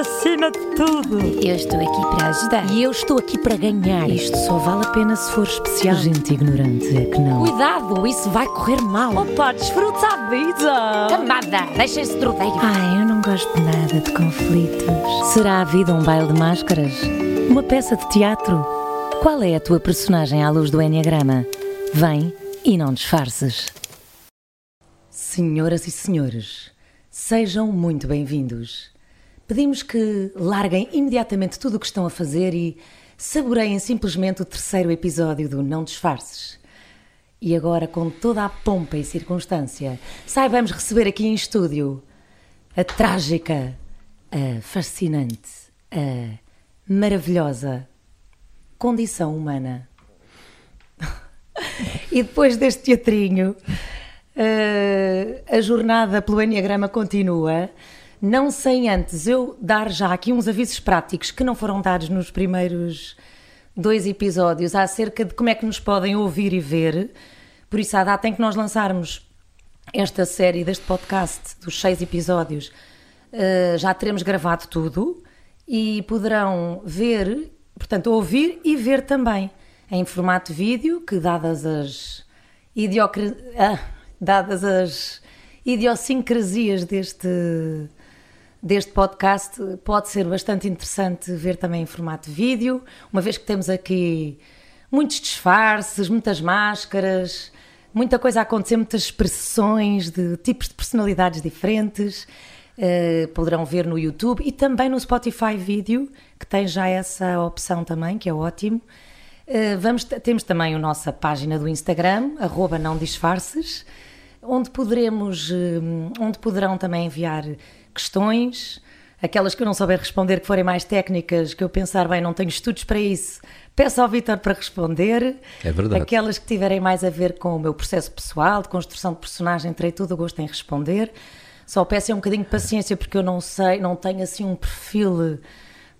acima de tudo. Eu estou aqui para ajudar. E eu estou aqui para ganhar. Isto só vale a pena se for especial. Gente ignorante é que não. Cuidado, isso vai correr mal. Opa, desfruta a vida. Camada, deixa esse trodeio. Ai, eu não gosto nada de conflitos. Será a vida um baile de máscaras? Uma peça de teatro? Qual é a tua personagem à luz do Enneagrama? Vem e não disfarces. Senhoras e senhores, sejam muito bem-vindos. Pedimos que larguem imediatamente tudo o que estão a fazer e saboreiem simplesmente o terceiro episódio do Não Disfarces. E agora, com toda a pompa e circunstância, saibamos receber aqui em estúdio a trágica, a fascinante, a maravilhosa condição humana. e depois deste teatrinho, eh, a jornada pelo Enneagrama continua. Não sem antes eu dar já aqui uns avisos práticos que não foram dados nos primeiros dois episódios acerca de como é que nos podem ouvir e ver. Por isso, à data em que nós lançarmos esta série deste podcast, dos seis episódios, eh, já teremos gravado tudo e poderão ver, portanto, ouvir e ver também em formato vídeo, que dadas as idiocra... ah, dadas as idiosincrasias deste deste podcast pode ser bastante interessante ver também em formato vídeo, uma vez que temos aqui muitos disfarces, muitas máscaras, muita coisa a acontecer, muitas expressões de tipos de personalidades diferentes. Uh, poderão ver no YouTube e também no Spotify Vídeo, que tem já essa opção também, que é ótimo. Uh, vamos, temos também a nossa página do Instagram, arroba não disfarces, onde poderemos, uh, onde poderão também enviar questões, aquelas que eu não souber responder, que forem mais técnicas, que eu pensar, bem, não tenho estudos para isso, peço ao Vitor para responder. É verdade. Aquelas que tiverem mais a ver com o meu processo pessoal, de construção de personagem, terei todo o gosto em responder. Só peço um bocadinho de paciência, porque eu não sei, não tenho assim um perfil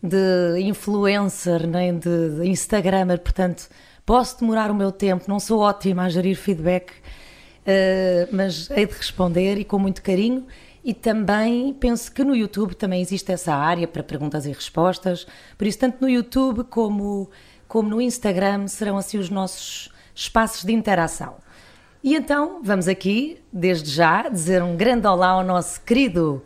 de influencer nem de, Instagramer, portanto posso demorar o meu tempo, não sou ótima a gerir feedback, uh, mas hei de responder e com muito carinho. E também penso que no YouTube também existe essa área para perguntas e respostas, por isso, tanto no YouTube como, como no Instagram serão assim os nossos espaços de interação. E então vamos aqui, desde já, dizer um grande olá ao nosso querido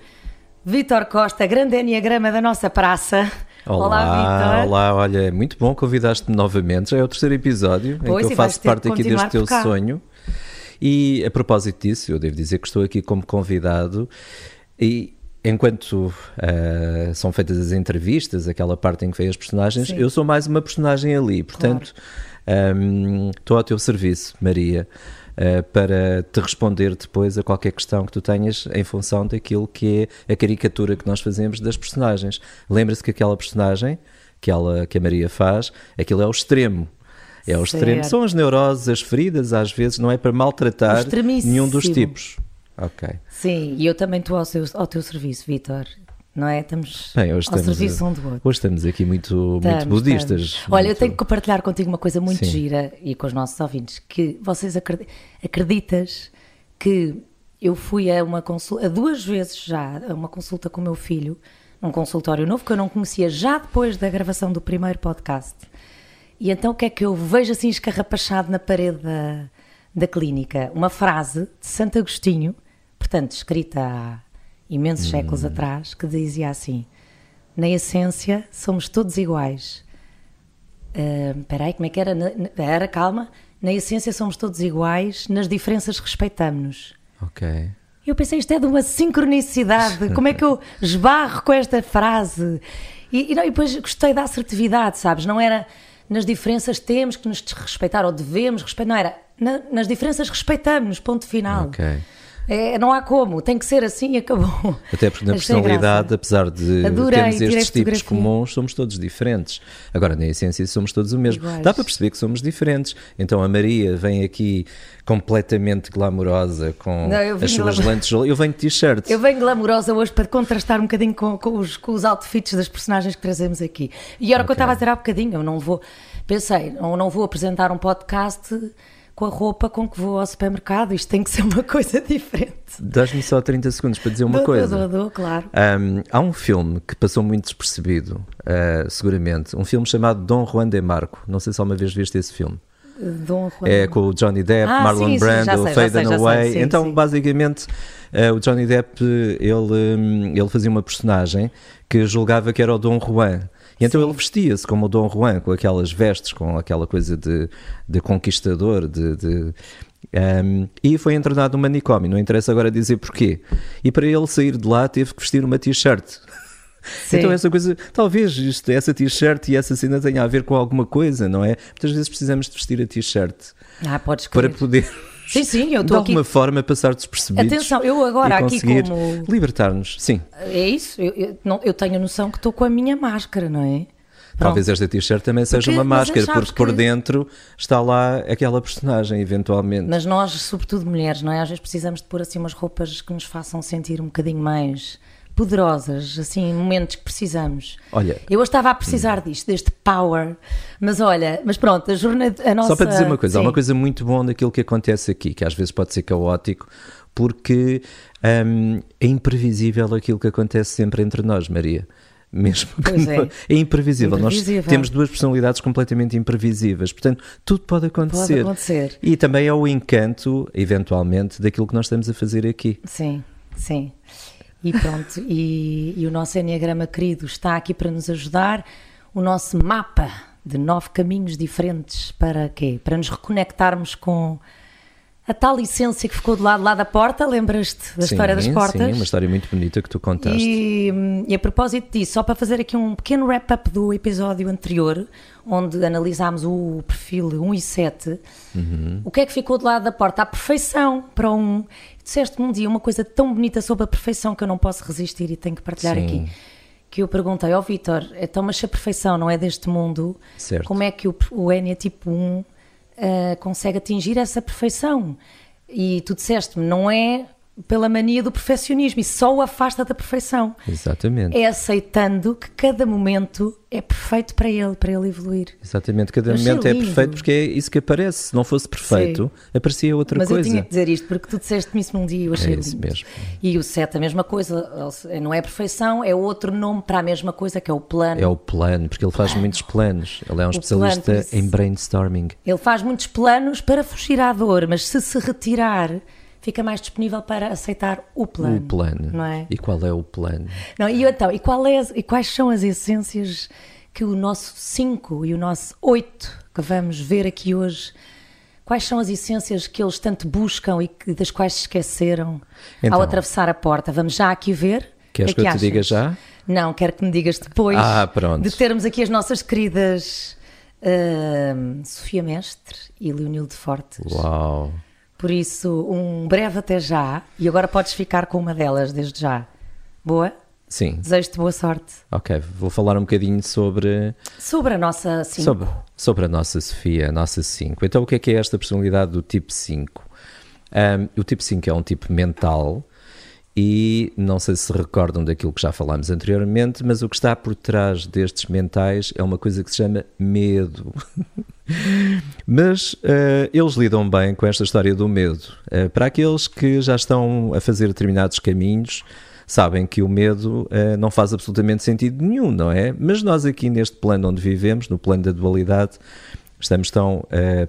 Vítor Costa, grande enneagrama da nossa praça. Olá, olá Vítor. Olá, olha, é muito bom convidaste-me novamente. Já é o terceiro episódio pois, em que eu faço parte aqui deste teu sonho. E a propósito disso, eu devo dizer que estou aqui como convidado e enquanto uh, são feitas as entrevistas, aquela parte em que vem as personagens, Sim. eu sou mais uma personagem ali. Portanto, claro. um, estou ao teu serviço, Maria. Uh, para te responder depois a qualquer questão que tu tenhas em função daquilo que é a caricatura que nós fazemos das personagens. Lembra-se que aquela personagem que, ela, que a Maria faz, aquilo é o extremo. É extremo. São as neuroses, as feridas, às vezes, não é para maltratar nenhum dos tipos. Ok. Sim, e eu também estou ao, seu, ao teu serviço, Vitor. Não é? Estamos Bem, hoje ao estamos serviço a, um do outro. Hoje estamos aqui muito, estamos, muito budistas. Estamos. Olha, eu tenho que compartilhar contigo uma coisa muito Sim. gira e com os nossos ouvintes, que vocês acreditas que eu fui a uma consulta, a duas vezes já, a uma consulta com o meu filho, num consultório novo que eu não conhecia já depois da gravação do primeiro podcast. E então o que é que eu vejo assim escarrapachado na parede da, da clínica? Uma frase de Santo Agostinho, portanto, escrita há imensos hum. séculos atrás, que dizia assim: Na essência somos todos iguais. Uh, espera aí, como é que era? Era, calma. Na essência somos todos iguais, nas diferenças respeitamos-nos. Ok. Eu pensei, isto é de uma sincronicidade. Como é que eu esbarro com esta frase? E, e, não, e depois gostei da assertividade, sabes? Não era nas diferenças temos que nos respeitar ou devemos respeitar. Não era. Na, nas diferenças respeitamos, ponto final. Ok. É, não há como, tem que ser assim e acabou. Até porque na personalidade, apesar de Adorei, termos estes tipos comuns, somos todos diferentes. Agora, na essência, somos todos o mesmo. Iguais. Dá para perceber que somos diferentes. Então a Maria vem aqui completamente glamourosa com não, as suas lentes. Eu venho de t-shirt. Eu venho glamourosa hoje para contrastar um bocadinho com, com, os, com os outfits das personagens que trazemos aqui. E era o okay. que eu estava a dizer há bocadinho, eu não vou. Pensei, não, não vou apresentar um podcast com a roupa com que vou ao supermercado. Isto tem que ser uma coisa diferente. Dás-me só 30 segundos para dizer uma dou, coisa. Dou, dou, claro. Um, há um filme que passou muito despercebido, uh, seguramente. Um filme chamado Dom Juan de Marco. Não sei se alguma vez viste esse filme. Dom Juan. É com o Johnny Depp, ah, Marlon sim, Brando, sim, Faye Away. então, sim. basicamente, uh, o Johnny Depp ele, hum, ele fazia uma personagem que julgava que era o Dom Juan. E então Sim. ele vestia-se como o Dom Juan, com aquelas vestes, com aquela coisa de, de conquistador, de, de um, e foi internado no manicômio, não interessa agora dizer porquê. E para ele sair de lá teve que vestir uma t-shirt. Então essa coisa, talvez isto, essa t-shirt e essa cena tenha a ver com alguma coisa, não é? Muitas vezes precisamos de vestir a t-shirt ah, para poder Sim, sim, eu estou De alguma aqui... forma passar despercebidos. Atenção, eu agora aqui como. Libertar-nos, sim. É isso, eu, eu, não, eu tenho a noção que estou com a minha máscara, não é? Pronto. Talvez esta t-shirt também seja porque, uma máscara, porque por dentro está lá aquela personagem, eventualmente. Mas nós, sobretudo mulheres, não é? Às vezes precisamos de pôr assim umas roupas que nos façam sentir um bocadinho mais poderosas, assim, momentos que precisamos. Olha, eu estava a precisar disto, deste power, mas olha, mas pronto, a jornada, a nossa... Só para dizer uma coisa, Sim. há uma coisa muito boa naquilo que acontece aqui, que às vezes pode ser caótico, porque hum, é imprevisível aquilo que acontece sempre entre nós, Maria mesmo pois é. é imprevisível. imprevisível. Nós temos duas personalidades completamente imprevisíveis, portanto, tudo pode acontecer. Pode acontecer. E também é o encanto, eventualmente, daquilo que nós estamos a fazer aqui. Sim, sim. E pronto, e, e o nosso Enneagrama querido está aqui para nos ajudar. O nosso mapa de nove caminhos diferentes para quê? Para nos reconectarmos com a tal essência que ficou do lado lá da porta, lembras-te da sim, história das portas? Sim, uma história muito bonita que tu contaste. E, e a propósito disso, só para fazer aqui um pequeno wrap-up do episódio anterior, onde analisámos o perfil 1 e 7, uhum. o que é que ficou do lado da porta? A perfeição para um. Disseste-me um dia uma coisa tão bonita sobre a perfeição que eu não posso resistir e tenho que partilhar sim. aqui. Que eu perguntei ao oh, Vitor, então, mas se a perfeição não é deste mundo, certo. como é que o, o N é tipo 1 uh, consegue atingir essa perfeição. E tu disseste-me, não é pela mania do perfeccionismo e só o afasta da perfeição. Exatamente. É aceitando que cada momento é perfeito para ele, para ele evoluir. Exatamente, cada eu momento é perfeito porque é isso que aparece. Se não fosse perfeito, Sim. aparecia outra Mas coisa. Mas eu tinha que dizer isto porque tu disseste-me isso num dia e eu achei é isso lindo. mesmo. E o set a mesma coisa, não é perfeição, é outro nome para a mesma coisa que é o plano. É o plano, porque ele faz plano. muitos planos. Ele é um o especialista plano, em brainstorming. Ele faz muitos planos para fugir à dor, mas se se retirar fica mais disponível para aceitar o plano. O plano. Não é? E qual é o plano? Não, e então, e, qual é, e quais são as essências que o nosso 5 e o nosso 8 que vamos ver aqui hoje, quais são as essências que eles tanto buscam e que, das quais se esqueceram então, ao atravessar a porta? Vamos já aqui ver? Queres que, que, eu te diga já? Não, quero que me digas depois ah, de termos aqui as nossas queridas uh, Sofia Mestre e Leonildo Fortes. Uau! Por isso, um breve até já. E agora podes ficar com uma delas desde já. Boa? Sim. Desejo-te boa sorte. Ok, vou falar um bocadinho sobre. Sobre a nossa 5. Sobre, sobre a nossa Sofia, a nossa 5. Então, o que é que é esta personalidade do tipo 5? Um, o tipo 5 é um tipo mental e não sei se recordam daquilo que já falámos anteriormente, mas o que está por trás destes mentais é uma coisa que se chama medo. Mas uh, eles lidam bem com esta história do medo. Uh, para aqueles que já estão a fazer determinados caminhos, sabem que o medo uh, não faz absolutamente sentido nenhum, não é? Mas nós aqui neste plano onde vivemos, no plano da dualidade, estamos tão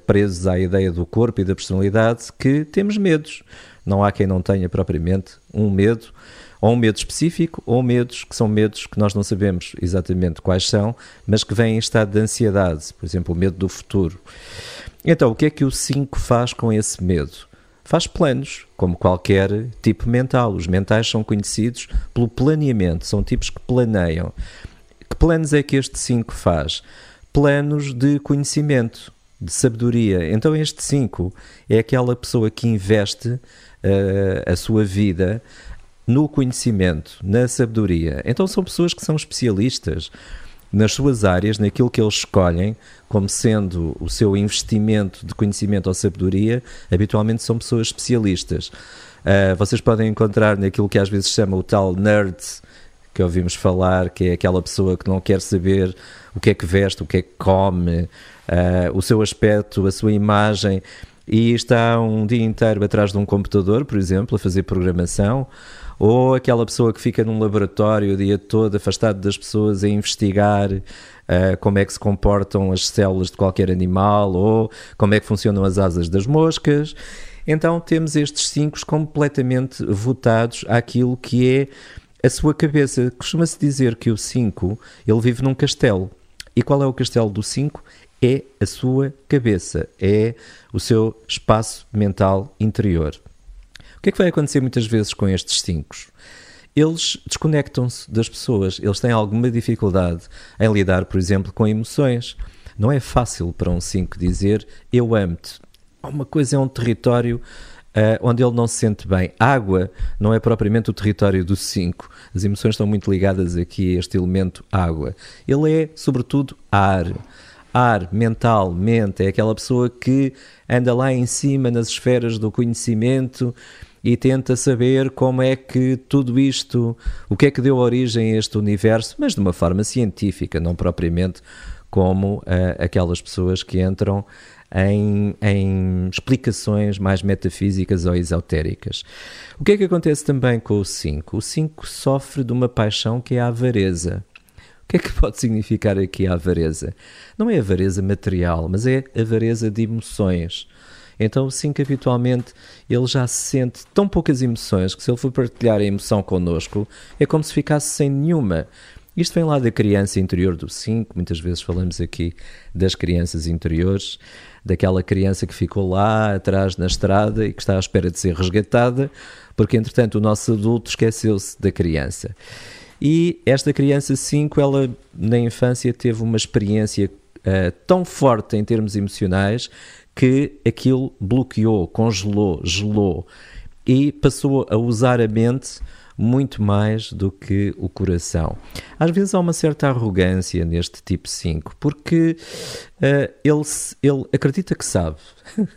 presos à ideia do corpo e da personalidade que temos medos. Não há quem não tenha propriamente um medo ou um medo específico, ou medos que são medos que nós não sabemos exatamente quais são, mas que vêm em estado de ansiedade, por exemplo, o medo do futuro. Então, o que é que o 5 faz com esse medo? Faz planos, como qualquer tipo mental. Os mentais são conhecidos pelo planeamento, são tipos que planeiam. Que planos é que este 5 faz? Planos de conhecimento, de sabedoria. Então, este 5 é aquela pessoa que investe uh, a sua vida no conhecimento, na sabedoria. Então são pessoas que são especialistas nas suas áreas, naquilo que eles escolhem como sendo o seu investimento de conhecimento ou sabedoria, habitualmente são pessoas especialistas. Uh, vocês podem encontrar naquilo que às vezes se chama o tal nerd que ouvimos falar, que é aquela pessoa que não quer saber o que é que veste, o que é que come, uh, o seu aspecto, a sua imagem e está um dia inteiro atrás de um computador, por exemplo, a fazer programação, ou aquela pessoa que fica num laboratório o dia todo afastado das pessoas a investigar uh, como é que se comportam as células de qualquer animal ou como é que funcionam as asas das moscas. Então temos estes cinco completamente votados àquilo que é a sua cabeça. Costuma-se dizer que o 5 ele vive num castelo. E qual é o castelo do 5? É a sua cabeça, é o seu espaço mental interior. O que é que vai acontecer muitas vezes com estes 5? Eles desconectam-se das pessoas, eles têm alguma dificuldade em lidar, por exemplo, com emoções. Não é fácil para um 5 dizer eu amo-te. Uma coisa é um território uh, onde ele não se sente bem. Água não é propriamente o território do 5. As emoções estão muito ligadas aqui a este elemento água. Ele é, sobretudo, ar. Ar, mental, mente, é aquela pessoa que anda lá em cima nas esferas do conhecimento e tenta saber como é que tudo isto, o que é que deu origem a este universo, mas de uma forma científica, não propriamente como uh, aquelas pessoas que entram em, em explicações mais metafísicas ou esotéricas. O que é que acontece também com o 5? O 5 sofre de uma paixão que é a avareza. O que é que pode significar aqui a avareza? Não é avareza material, mas é avareza de emoções. Então o 5 habitualmente ele já sente tão poucas emoções que se ele for partilhar a emoção connosco é como se ficasse sem nenhuma. Isto vem lá da criança interior do 5, muitas vezes falamos aqui das crianças interiores, daquela criança que ficou lá atrás na estrada e que está à espera de ser resgatada, porque entretanto o nosso adulto esqueceu-se da criança. E esta criança 5, ela na infância teve uma experiência uh, tão forte em termos emocionais que aquilo bloqueou, congelou, gelou e passou a usar a mente muito mais do que o coração. Às vezes há uma certa arrogância neste tipo 5, porque uh, ele, ele acredita que sabe.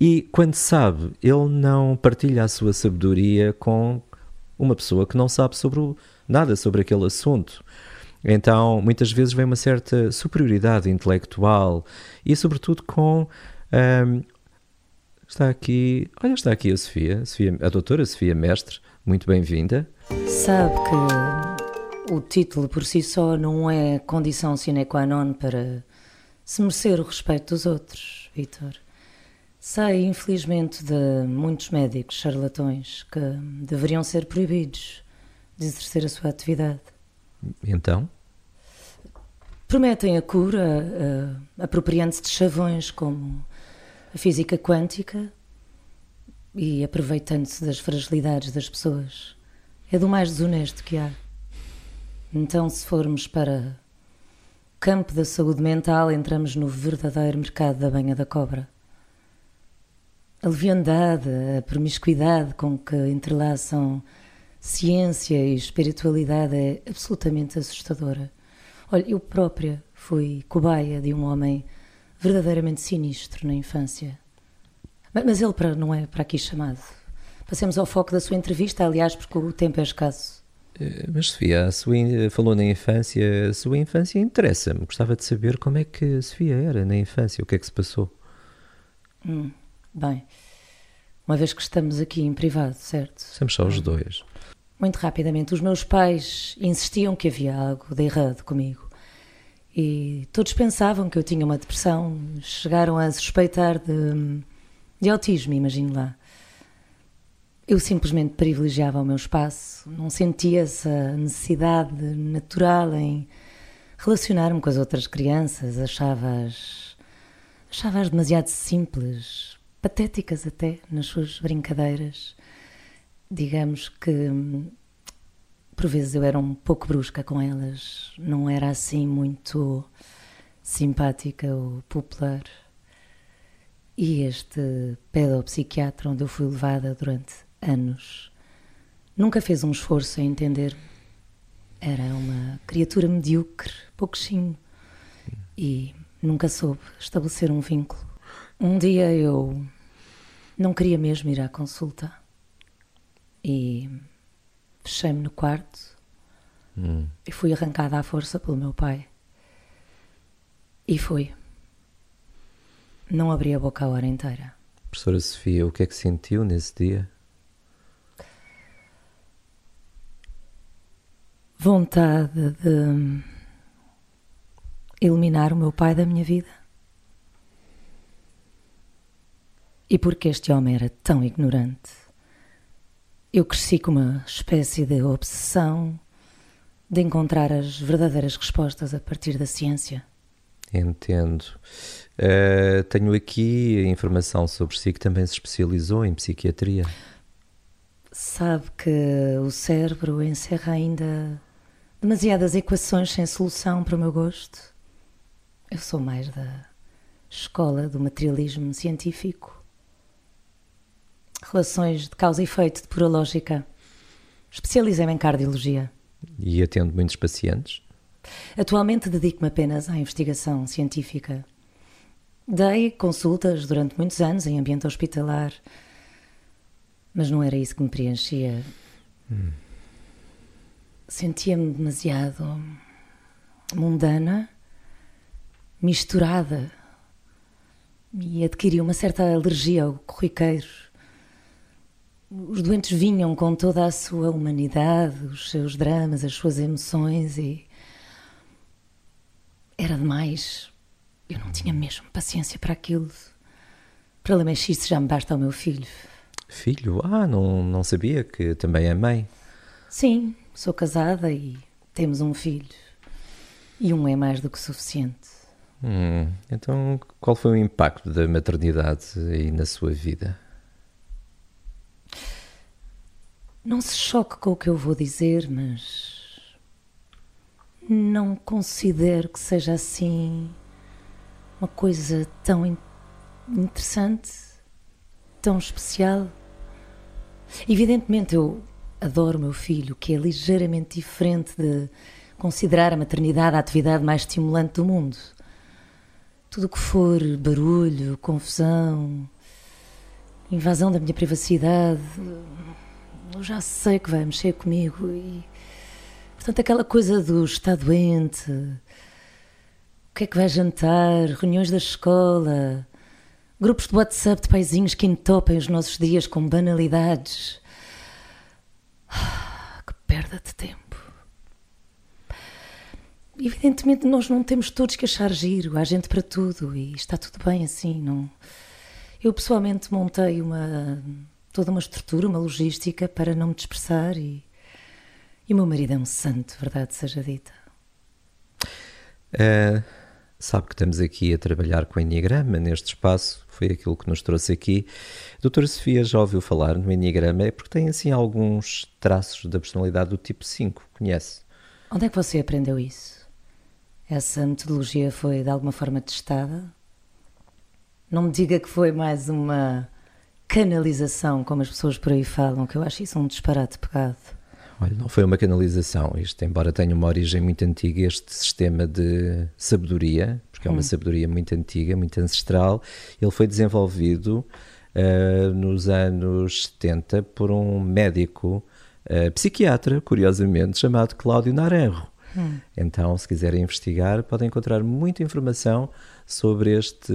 e quando sabe, ele não partilha a sua sabedoria com uma pessoa que não sabe sobre o, nada sobre aquele assunto. Então, muitas vezes vem uma certa superioridade intelectual e, sobretudo, com. Um, está aqui. Olha, está aqui a Sofia, Sofia, a doutora Sofia Mestre, muito bem-vinda. Sabe que o título por si só não é condição sine qua non para se merecer o respeito dos outros, Vitor. Sei, infelizmente, de muitos médicos charlatões que deveriam ser proibidos de exercer a sua atividade. Então? Prometem a cura, uh, apropriando-se de chavões como a física quântica e aproveitando-se das fragilidades das pessoas. É do mais desonesto que há. Então, se formos para o campo da saúde mental, entramos no verdadeiro mercado da banha da cobra. A leviandade, a promiscuidade com que entrelaçam ciência e espiritualidade é absolutamente assustadora. Olha, eu própria fui cobaia de um homem verdadeiramente sinistro na infância. Mas ele para, não é para aqui chamado. Passemos ao foco da sua entrevista, aliás, porque o tempo é escasso. Eh, mas Sofia, a sua, falou na infância, a sua infância interessa-me. Gostava de saber como é que a Sofia era na infância, o que é que se passou. Hum, bem, uma vez que estamos aqui em privado, certo? Somos só os dois. Muito rapidamente, os meus pais insistiam que havia algo de errado comigo. E todos pensavam que eu tinha uma depressão, chegaram a suspeitar de de autismo, imagino lá. Eu simplesmente privilegiava o meu espaço, não sentia essa necessidade natural em relacionar-me com as outras crianças, achava-as achava-as demasiado simples, patéticas até nas suas brincadeiras. Digamos que por vezes eu era um pouco brusca com elas, não era assim muito simpática ou popular. E este pedopsiquiatra onde eu fui levada durante anos nunca fez um esforço em entender. Era uma criatura medíocre, pouquinho, e nunca soube estabelecer um vínculo. Um dia eu não queria mesmo ir à consulta e fechei-me no quarto hum. e fui arrancada à força pelo meu pai. E fui. Não abri a boca a hora inteira. Professora Sofia, o que é que sentiu nesse dia? Vontade de eliminar o meu pai da minha vida. E porque este homem era tão ignorante, eu cresci com uma espécie de obsessão de encontrar as verdadeiras respostas a partir da ciência. Entendo. Uh, tenho aqui a informação sobre si que também se especializou em psiquiatria. Sabe que o cérebro encerra ainda demasiadas equações sem solução para o meu gosto. Eu sou mais da escola do materialismo científico. Relações de causa e efeito de pura lógica. Especializei-me em cardiologia. E atendo muitos pacientes? Atualmente dedico-me apenas à investigação científica. Dei consultas durante muitos anos em ambiente hospitalar, mas não era isso que me preenchia. Hum. Sentia-me demasiado mundana, misturada, e adquiri uma certa alergia ao corriqueiro. Os doentes vinham com toda a sua humanidade, os seus dramas, as suas emoções e era demais. Eu não tinha mesmo paciência para aquilo. Para lamechice já me basta ao meu filho. Filho? Ah, não, não sabia que também é mãe. Sim, sou casada e temos um filho. E um é mais do que suficiente. Hum, então, qual foi o impacto da maternidade aí na sua vida? Não se choque com o que eu vou dizer, mas não considero que seja assim uma coisa tão interessante, tão especial. Evidentemente, eu adoro o meu filho, que é ligeiramente diferente de considerar a maternidade a atividade mais estimulante do mundo. Tudo o que for barulho, confusão, invasão da minha privacidade, eu já sei que vai mexer comigo e Portanto, aquela coisa do está doente, o que é que vai jantar, reuniões da escola, grupos de WhatsApp de paizinhos que entopem os nossos dias com banalidades. Ah, que perda de tempo. Evidentemente, nós não temos todos que achar giro, há gente para tudo e está tudo bem assim, não. Eu pessoalmente montei uma toda uma estrutura, uma logística para não me dispersar e e o meu marido é um santo, verdade seja dita. Uh, sabe que estamos aqui a trabalhar com o Enneagrama neste espaço, foi aquilo que nos trouxe aqui. A doutora Sofia já ouviu falar no Enneagrama, é porque tem assim alguns traços da personalidade do tipo 5, conhece? Onde é que você aprendeu isso? Essa metodologia foi de alguma forma testada? Não me diga que foi mais uma canalização, como as pessoas por aí falam, que eu acho isso um disparate pegado. Olha, não foi uma canalização. Isto, embora tenha uma origem muito antiga, este sistema de sabedoria, porque é uma hum. sabedoria muito antiga, muito ancestral, ele foi desenvolvido uh, nos anos 70 por um médico uh, psiquiatra, curiosamente, chamado Cláudio Naranjo. Hum. Então, se quiserem investigar, podem encontrar muita informação sobre este,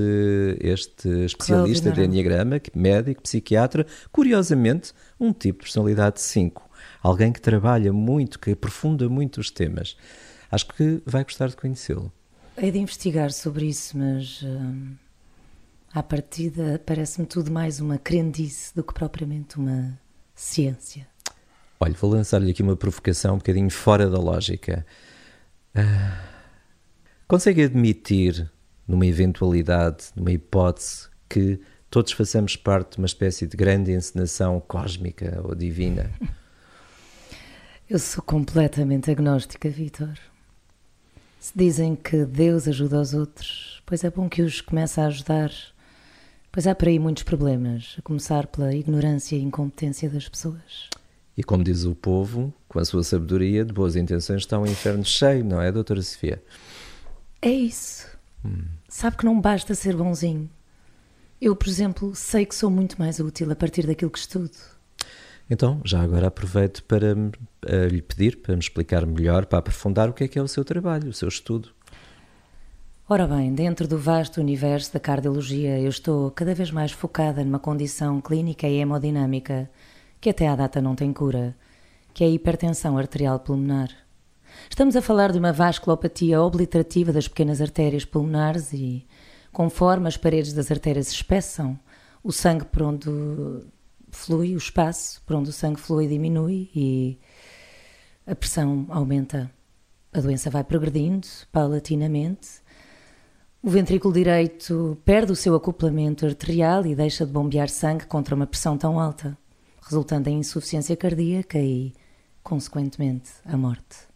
este especialista de Enneagrama, médico, psiquiatra, curiosamente, um tipo de personalidade 5 alguém que trabalha muito, que aprofunda muito os temas. Acho que vai gostar de conhecê-lo. É de investigar sobre isso, mas hum, à partida parece-me tudo mais uma crendice do que propriamente uma ciência. Olha, vou lançar-lhe aqui uma provocação um bocadinho fora da lógica. Uh, consegue admitir, numa eventualidade, numa hipótese, que todos façamos parte de uma espécie de grande encenação cósmica ou divina? Eu sou completamente agnóstica, Vitor. Se dizem que Deus ajuda os outros, pois é bom que os comece a ajudar, pois há por aí muitos problemas, a começar pela ignorância e incompetência das pessoas. E como diz o povo, com a sua sabedoria, de boas intenções está um inferno cheio, não é, doutora Sofia? É isso. Hum. Sabe que não basta ser bonzinho. Eu, por exemplo, sei que sou muito mais útil a partir daquilo que estudo. Então, já agora aproveito para uh, lhe pedir para me explicar melhor, para aprofundar o que é que é o seu trabalho, o seu estudo. Ora bem, dentro do vasto universo da cardiologia, eu estou cada vez mais focada numa condição clínica e hemodinâmica que até à data não tem cura, que é a hipertensão arterial pulmonar. Estamos a falar de uma vasculopatia obliterativa das pequenas artérias pulmonares e, conforme as paredes das artérias se espessam, o sangue por onde flui, o espaço por onde o sangue flui diminui e a pressão aumenta. A doença vai progredindo paulatinamente o ventrículo direito perde o seu acoplamento arterial e deixa de bombear sangue contra uma pressão tão alta, resultando em insuficiência cardíaca e, consequentemente, a morte.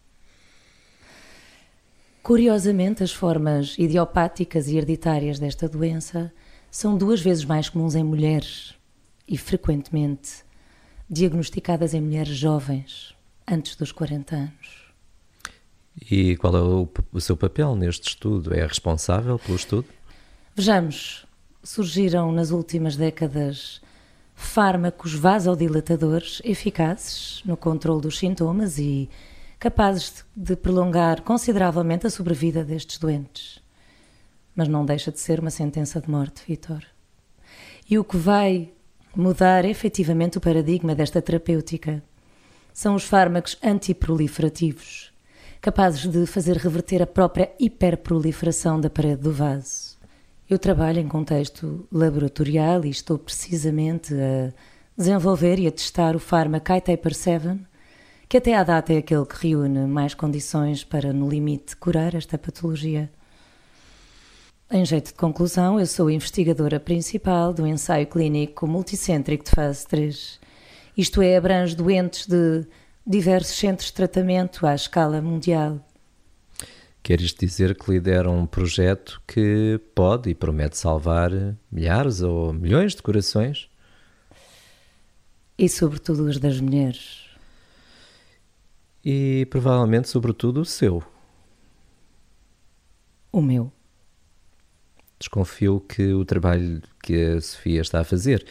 Curiosamente, as formas idiopáticas e hereditárias desta doença são duas vezes mais comuns em mulheres e, frequentemente, diagnosticadas em mulheres jovens, antes dos 40 anos. E qual é o, o seu papel neste estudo? É responsável pelo estudo? Vejamos, surgiram nas últimas décadas fármacos vasodilatadores eficazes no controle dos sintomas e capazes de prolongar consideravelmente a sobrevida destes doentes. Mas não deixa de ser uma sentença de morte, Vitor. E o que vai mudar efetivamente o paradigma desta terapêutica são os fármacos antiproliferativos capazes de fazer reverter a própria hiperproliferação da parede do vaso. Eu trabalho em contexto laboratorial e estou precisamente a desenvolver e a testar o fármaco iTaper 7, que até à data é aquele que reúne mais condições para, no limite, curar esta patologia. Em jeito de conclusão, eu sou investigadora principal do ensaio clínico multicêntrico de fase 3. Isto é, abrange doentes de diversos centros de tratamento à escala mundial. Quer isto dizer que lidera um projeto que pode e promete salvar milhares ou milhões de corações? E sobretudo os das mulheres. E provavelmente, sobretudo, o seu. O meu. Desconfio que o trabalho que a Sofia está a fazer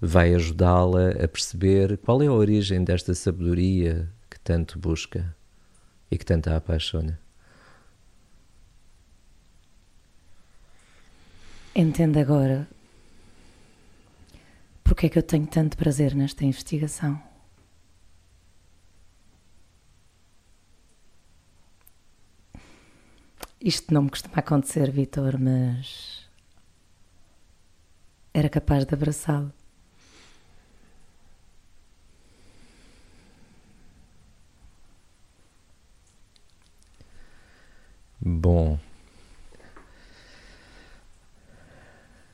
vai ajudá-la a perceber qual é a origem desta sabedoria que tanto busca e que tanto a apaixona. Entenda agora porque é que eu tenho tanto prazer nesta investigação. Isto não me costuma acontecer, Vitor, mas era capaz de abraçá-lo. Bom,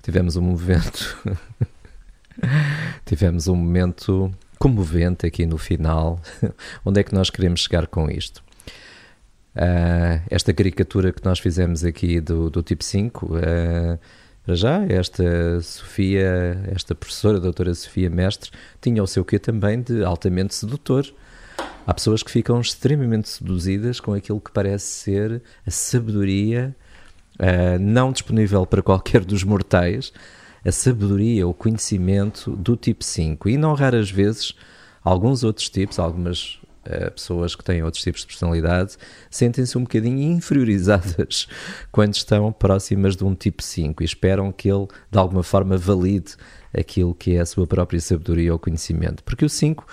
tivemos um momento, tivemos um momento comovente aqui no final. Onde é que nós queremos chegar com isto? Uh, esta caricatura que nós fizemos aqui do, do tipo 5, uh, ah, para já, esta Sofia, esta professora, a doutora Sofia Mestre, tinha o seu quê também de altamente sedutor. Há pessoas que ficam extremamente seduzidas com aquilo que parece ser a sabedoria uh, não disponível para qualquer dos mortais, a sabedoria, o conhecimento do tipo 5. E não raras vezes, alguns outros tipos, algumas pessoas que têm outros tipos de personalidade sentem-se um bocadinho inferiorizadas quando estão próximas de um tipo 5 e esperam que ele de alguma forma valide aquilo que é a sua própria sabedoria ou conhecimento. Porque o 5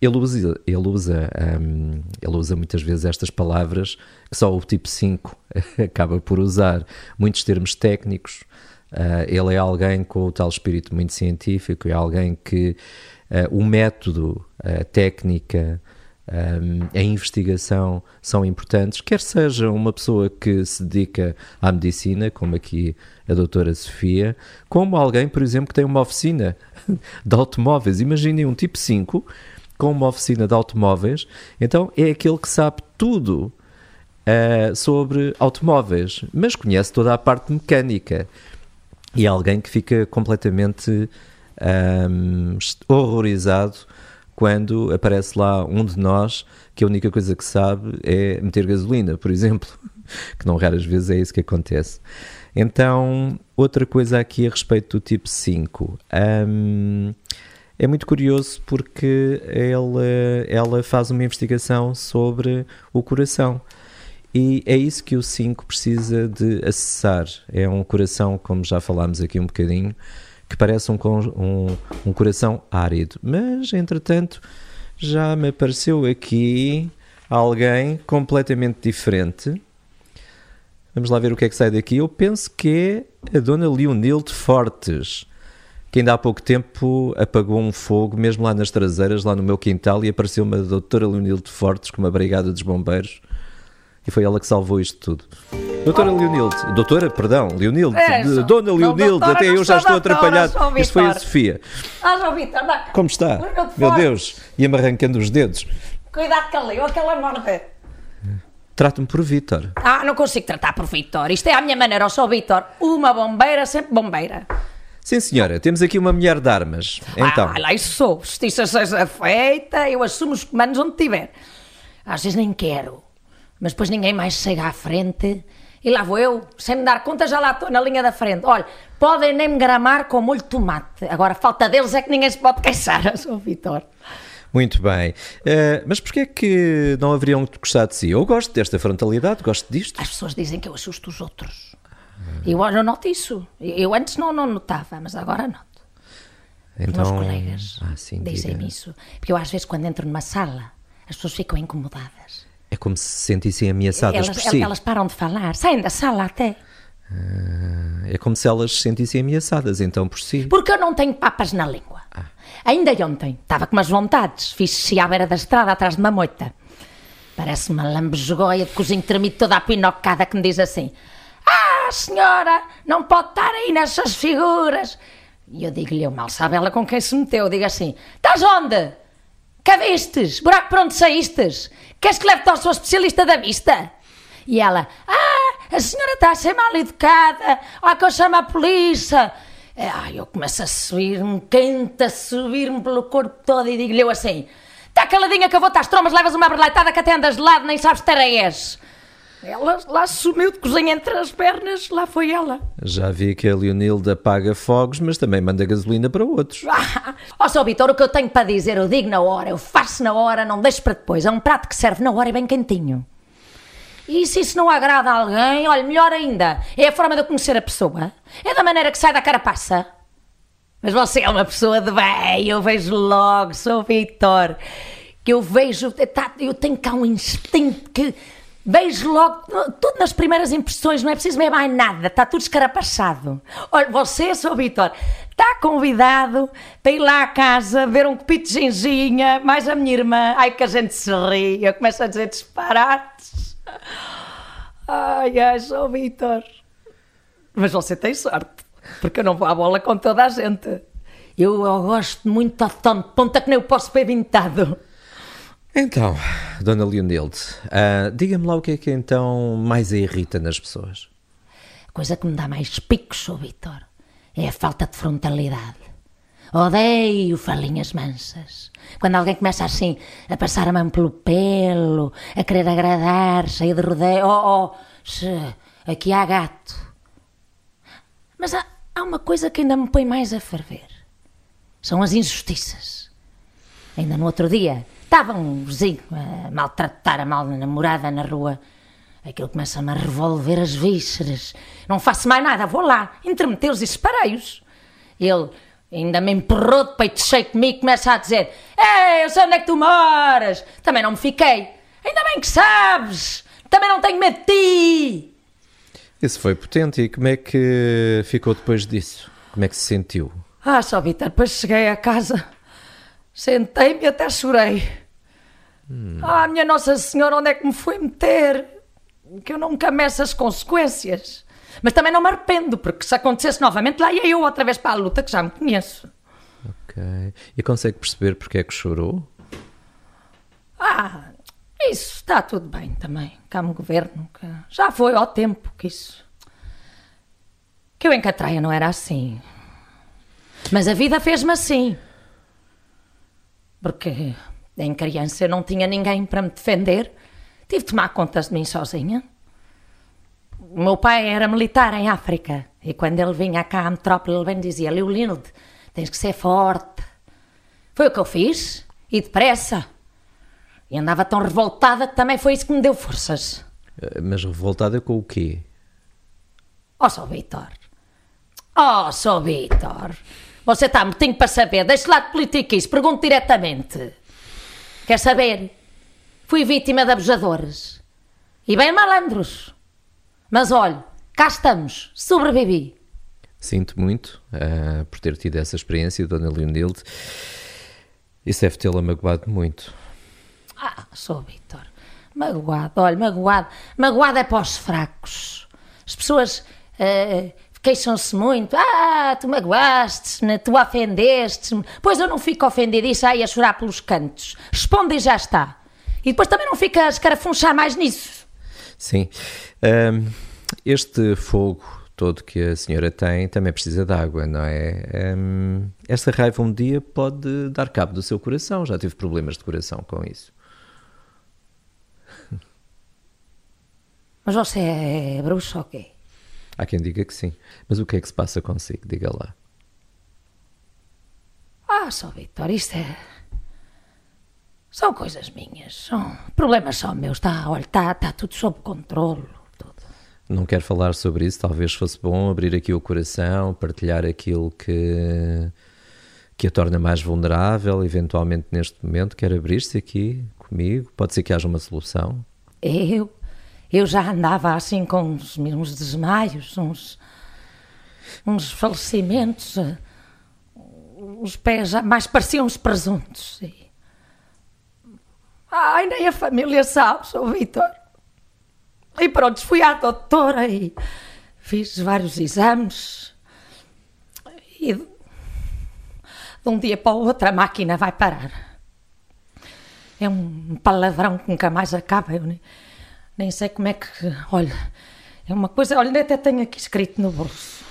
ele usa, ele usa, um, ele usa muitas vezes estas palavras que só o tipo 5 acaba por usar, muitos termos técnicos. Uh, ele é alguém com o tal espírito muito científico, é alguém que uh, o método, a técnica, um, a investigação são importantes, quer seja uma pessoa que se dedica à medicina, como aqui a doutora Sofia, como alguém, por exemplo, que tem uma oficina de automóveis. Imaginem um tipo 5 com uma oficina de automóveis, então é aquele que sabe tudo uh, sobre automóveis, mas conhece toda a parte mecânica. E é alguém que fica completamente um, horrorizado quando aparece lá um de nós que a única coisa que sabe é meter gasolina, por exemplo, que não raras vezes é isso que acontece. Então, outra coisa aqui a respeito do tipo 5. Um, é muito curioso porque ela, ela faz uma investigação sobre o coração. E é isso que o 5 precisa de acessar. É um coração, como já falámos aqui um bocadinho, que parece um, um, um coração árido. Mas, entretanto, já me apareceu aqui alguém completamente diferente. Vamos lá ver o que é que sai daqui. Eu penso que é a dona Leonilde Fortes, que ainda há pouco tempo apagou um fogo, mesmo lá nas traseiras, lá no meu quintal, e apareceu uma doutora Leonilde Fortes com uma brigada dos bombeiros. E foi ela que salvou isto tudo. Doutora Leonilde, doutora, perdão, Leonilde, é, Dona Leonilde, até eu já estou atrapalhado. Isto foi a Sofia. Ah, João Vitor, Como está? Meu Deus, ia-me arrancando os dedos. Cuidado que ali, aquela morda. Trata-me por Vitor. Ah, não consigo tratar por Vitor. Isto é a minha maneira, eu sou Vitor. Uma bombeira, sempre bombeira. Sim, senhora, temos aqui uma mulher de armas. Então. Ah, lá isso sou. Justiça seja feita, eu assumo os comandos onde tiver. Às vezes nem quero. Mas depois ninguém mais chega à frente e lá vou eu, sem me dar conta, já lá estou na linha da frente. Olha, podem nem me gramar com molho de tomate. Agora, falta deles é que ninguém se pode queixar. Sou o Vitor. Muito bem. Uh, mas porquê é que não haveriam gostado de si? Eu gosto desta frontalidade, gosto disto. As pessoas dizem que eu assusto os outros. Eu não noto isso. Eu antes não, não notava, mas agora noto. Então, Os meus colegas ah, dizem-me isso. Porque eu às vezes quando entro numa sala, as pessoas ficam incomodadas. É como se se sentissem ameaçadas elas, por si. Elas param de falar, saem da sala até. Ah, é como se elas se sentissem ameaçadas, então, por si. Porque eu não tenho papas na língua. Ah. Ainda ontem, estava com umas vontades, fiz xixi à beira da estrada, atrás de uma moita. Parece uma lambesgoia de cozinho tremido toda apinocada que me diz assim: Ah, senhora, não pode estar aí nessas figuras. E eu digo-lhe, eu mal sabe ela com quem se meteu. Eu digo assim: Estás onde? Cá vistes? Buraco para onde saístes? Queres que leve-te ao seu especialista da vista? E ela, ah, a senhora está a ser mal educada, ah, que eu chamo a polícia. Ah, eu começo a subir-me quente, a subir-me pelo corpo todo e digo-lhe eu assim, está caladinha que eu vou estar às trombas, levas uma berleitada que até andas de lado, nem sabes és. Ela lá sumiu de cozinha entre as pernas, lá foi ela. Já vi que a Leonilda apaga fogos, mas também manda gasolina para outros. Ó oh, Sr. Vitor, o que eu tenho para dizer, eu digo na hora, eu faço na hora, não deixo para depois. É um prato que serve na hora e bem quentinho. E se isso não agrada a alguém, olha, melhor ainda, é a forma de eu conhecer a pessoa. É da maneira que sai da carapaça. Mas você é uma pessoa de bem, eu vejo logo, sou Vitor, que eu vejo, tá, eu tenho cá um instinto que Vejo logo, tudo nas primeiras impressões, não é preciso ver mais nada, está tudo escarapachado. Olha, você, Sr. Vitor, está convidado para ir lá à casa ver um copito de ginginha, mais a minha irmã. Ai, que a gente se ri, eu começo a dizer disparates. Ai, ai, Sr. Vitor. Mas você tem sorte, porque eu não vou à bola com toda a gente. Eu, eu gosto muito de de ponta que nem eu posso ver pintado. Então, Dona Leonilde, uh, diga-me lá o que é que então mais a irrita nas pessoas. A coisa que me dá mais picos, Sr. Vitor, é a falta de frontalidade. Odeio falinhas mansas. Quando alguém começa assim a passar a mão pelo pelo, a querer agradar, cheio de rodeio. Oh, oh, aqui há gato. Mas há, há uma coisa que ainda me põe mais a ferver. São as injustiças. Ainda no outro dia Estava um vizinho a maltratar a mal namorada na rua. Aquilo começa-me a revolver as vísceras. Não faço mais nada, vou lá, entremeteu-os e separei-os. Ele ainda me empurrou de peito cheio comigo e começa a dizer: Ei, eu sei onde é que tu moras. Também não me fiquei. Ainda bem que sabes. Também não tenho medo de ti. Isso foi potente. E como é que ficou depois disso? Como é que se sentiu? Ah, só Vitor, depois cheguei a casa Sentei-me e até chorei. Hum. Ah, minha Nossa Senhora, onde é que me foi meter? Que eu nunca meço as consequências. Mas também não me arrependo, porque se acontecesse novamente, lá ia eu outra vez para a luta, que já me conheço. Ok. E consegue perceber porque é que chorou? Ah, isso está tudo bem também. Cá no governo, que já foi ao tempo que isso. Que eu em Catraia não era assim. Mas a vida fez-me assim porque em criança eu não tinha ninguém para me defender, tive de tomar contas de mim sozinha. O meu pai era militar em África e quando ele vinha cá à metrópole, ele bem dizia: Leolinde, tens que ser forte. Foi o que eu fiz e depressa. E andava tão revoltada que também foi isso que me deu forças. Eh, mas revoltada com o quê? Oh, sou Vitor. Oh, sou Vitor. Você está muito para saber. Deixe lá de politiquice. Pergunto diretamente. Quer saber? Fui vítima de abusadores. E bem malandros. Mas olhe, cá estamos. Sobrevivi. Sinto muito uh, por ter tido essa experiência, Dona Leonilde. Isso deve tê-la magoado muito. Ah, sou Vitor. Magoado, olha, magoado. Magoado é para os fracos. As pessoas uh, queixam-se muito. Ah, tu magoaste, né? tu ofendeste. -me. Pois eu não fico ofendido e saio a chorar pelos cantos. Responde e já está. E depois também não fica a escarafunchar mais nisso. Sim. Um, este fogo todo que a senhora tem também precisa de água, não é? Um, esta raiva um dia pode dar cabo do seu coração. Já tive problemas de coração com isso. Mas você é bruxo ou quê? Há quem diga que sim. Mas o que é que se passa consigo? Diga lá. Ah, só Vitor, isto é. São coisas minhas. São problemas só meus. Está, olha, está tá tudo sob controle. Tudo. Não quero falar sobre isso. Talvez fosse bom abrir aqui o coração, partilhar aquilo que, que a torna mais vulnerável, eventualmente neste momento. Quer abrir-se aqui comigo? Pode ser que haja uma solução. Eu? Eu já andava assim com uns, uns desmaios, uns, uns falecimentos. Eh, os pés já mais pareciam uns presuntos. E... Ai, nem a família sabe, sou Vitor. E pronto, fui à doutora e fiz vários exames. E de um dia para o outro a máquina vai parar. É um palavrão que nunca mais acaba. Eu nem, nem sei como é que. Olha, é uma coisa. Olha, até tenho aqui escrito no bolso.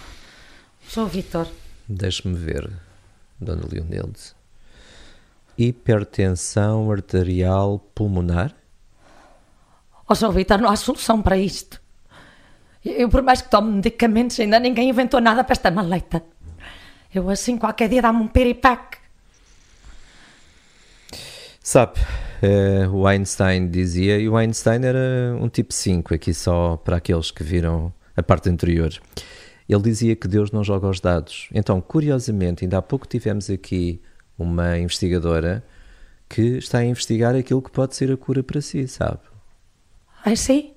Sou o Vitor. Deixe-me ver, Dona Leonilde. Hipertensão arterial pulmonar? Oh, Sr. Vitor, não há solução para isto. Eu, por mais que tome medicamentos, ainda ninguém inventou nada para esta maleita. Eu, assim, qualquer dia dá-me um piripaque. Sabe, uh, o Einstein dizia, e o Einstein era um tipo 5, aqui só para aqueles que viram a parte anterior. Ele dizia que Deus não joga os dados. Então, curiosamente, ainda há pouco tivemos aqui uma investigadora que está a investigar aquilo que pode ser a cura para si, sabe? Ah, sim?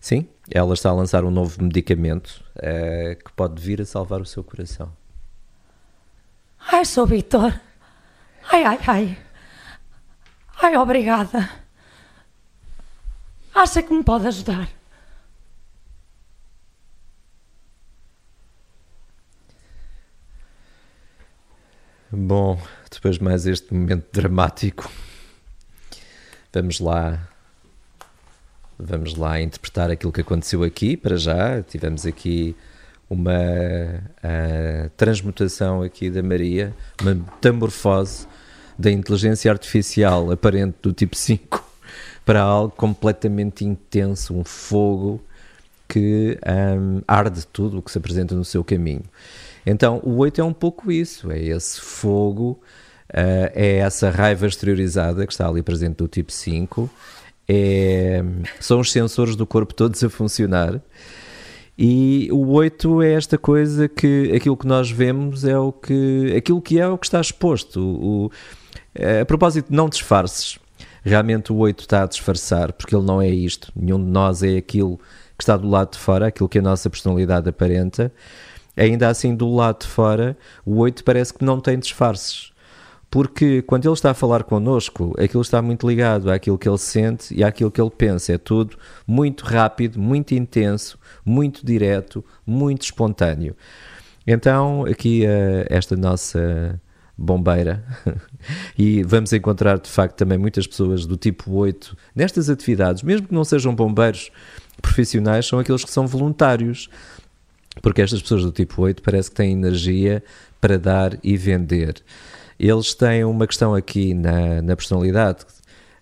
Sim, ela está a lançar um novo medicamento uh, que pode vir a salvar o seu coração. Ai, sou Vitor. Ai, ai, ai. Ai, obrigada. Acha que me pode ajudar? Bom, depois mais este momento dramático, vamos lá. Vamos lá interpretar aquilo que aconteceu aqui. Para já, tivemos aqui uma transmutação aqui da Maria, uma metamorfose da inteligência artificial aparente do tipo 5 para algo completamente intenso, um fogo que um, arde tudo o que se apresenta no seu caminho. Então, o 8 é um pouco isso, é esse fogo, uh, é essa raiva exteriorizada que está ali presente do tipo 5, é, são os sensores do corpo todos a funcionar. E o 8 é esta coisa que aquilo que nós vemos é o que aquilo que é o que está exposto. O, a propósito, não disfarces. Realmente o 8 está a disfarçar, porque ele não é isto. Nenhum de nós é aquilo que está do lado de fora, aquilo que a nossa personalidade aparenta. Ainda assim, do lado de fora, o 8 parece que não tem disfarces. Porque quando ele está a falar connosco, aquilo está muito ligado àquilo que ele sente e àquilo que ele pensa. É tudo muito rápido, muito intenso, muito direto, muito espontâneo. Então, aqui uh, esta nossa bombeira. e vamos encontrar de facto também muitas pessoas do tipo 8 nestas atividades, mesmo que não sejam bombeiros profissionais, são aqueles que são voluntários. Porque estas pessoas do tipo 8 parece que têm energia para dar e vender. Eles têm uma questão aqui na, na personalidade.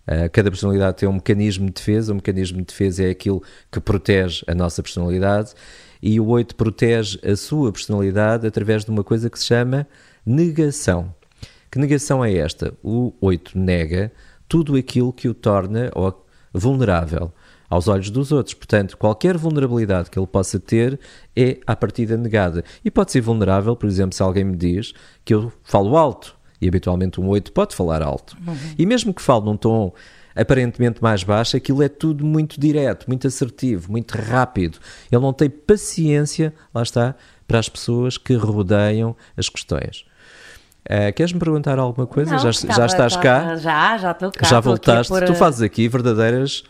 Uh, cada personalidade tem um mecanismo de defesa. O mecanismo de defesa é aquilo que protege a nossa personalidade. E o 8 protege a sua personalidade através de uma coisa que se chama negação. Que negação é esta? O 8 nega tudo aquilo que o torna, vulnerável aos olhos dos outros. Portanto, qualquer vulnerabilidade que ele possa ter é, à partida, negada. E pode ser vulnerável, por exemplo, se alguém me diz que eu falo alto, e habitualmente um 8 pode falar alto. Uhum. E mesmo que fale num tom aparentemente mais baixo, aquilo é tudo muito direto, muito assertivo, muito rápido. Ele não tem paciência, lá está, para as pessoas que rodeiam as questões. Uh, Queres-me perguntar alguma coisa? Não, já, estava, já estás cá? Já, já estou cá. Já voltaste? Tu fazes aqui verdadeiras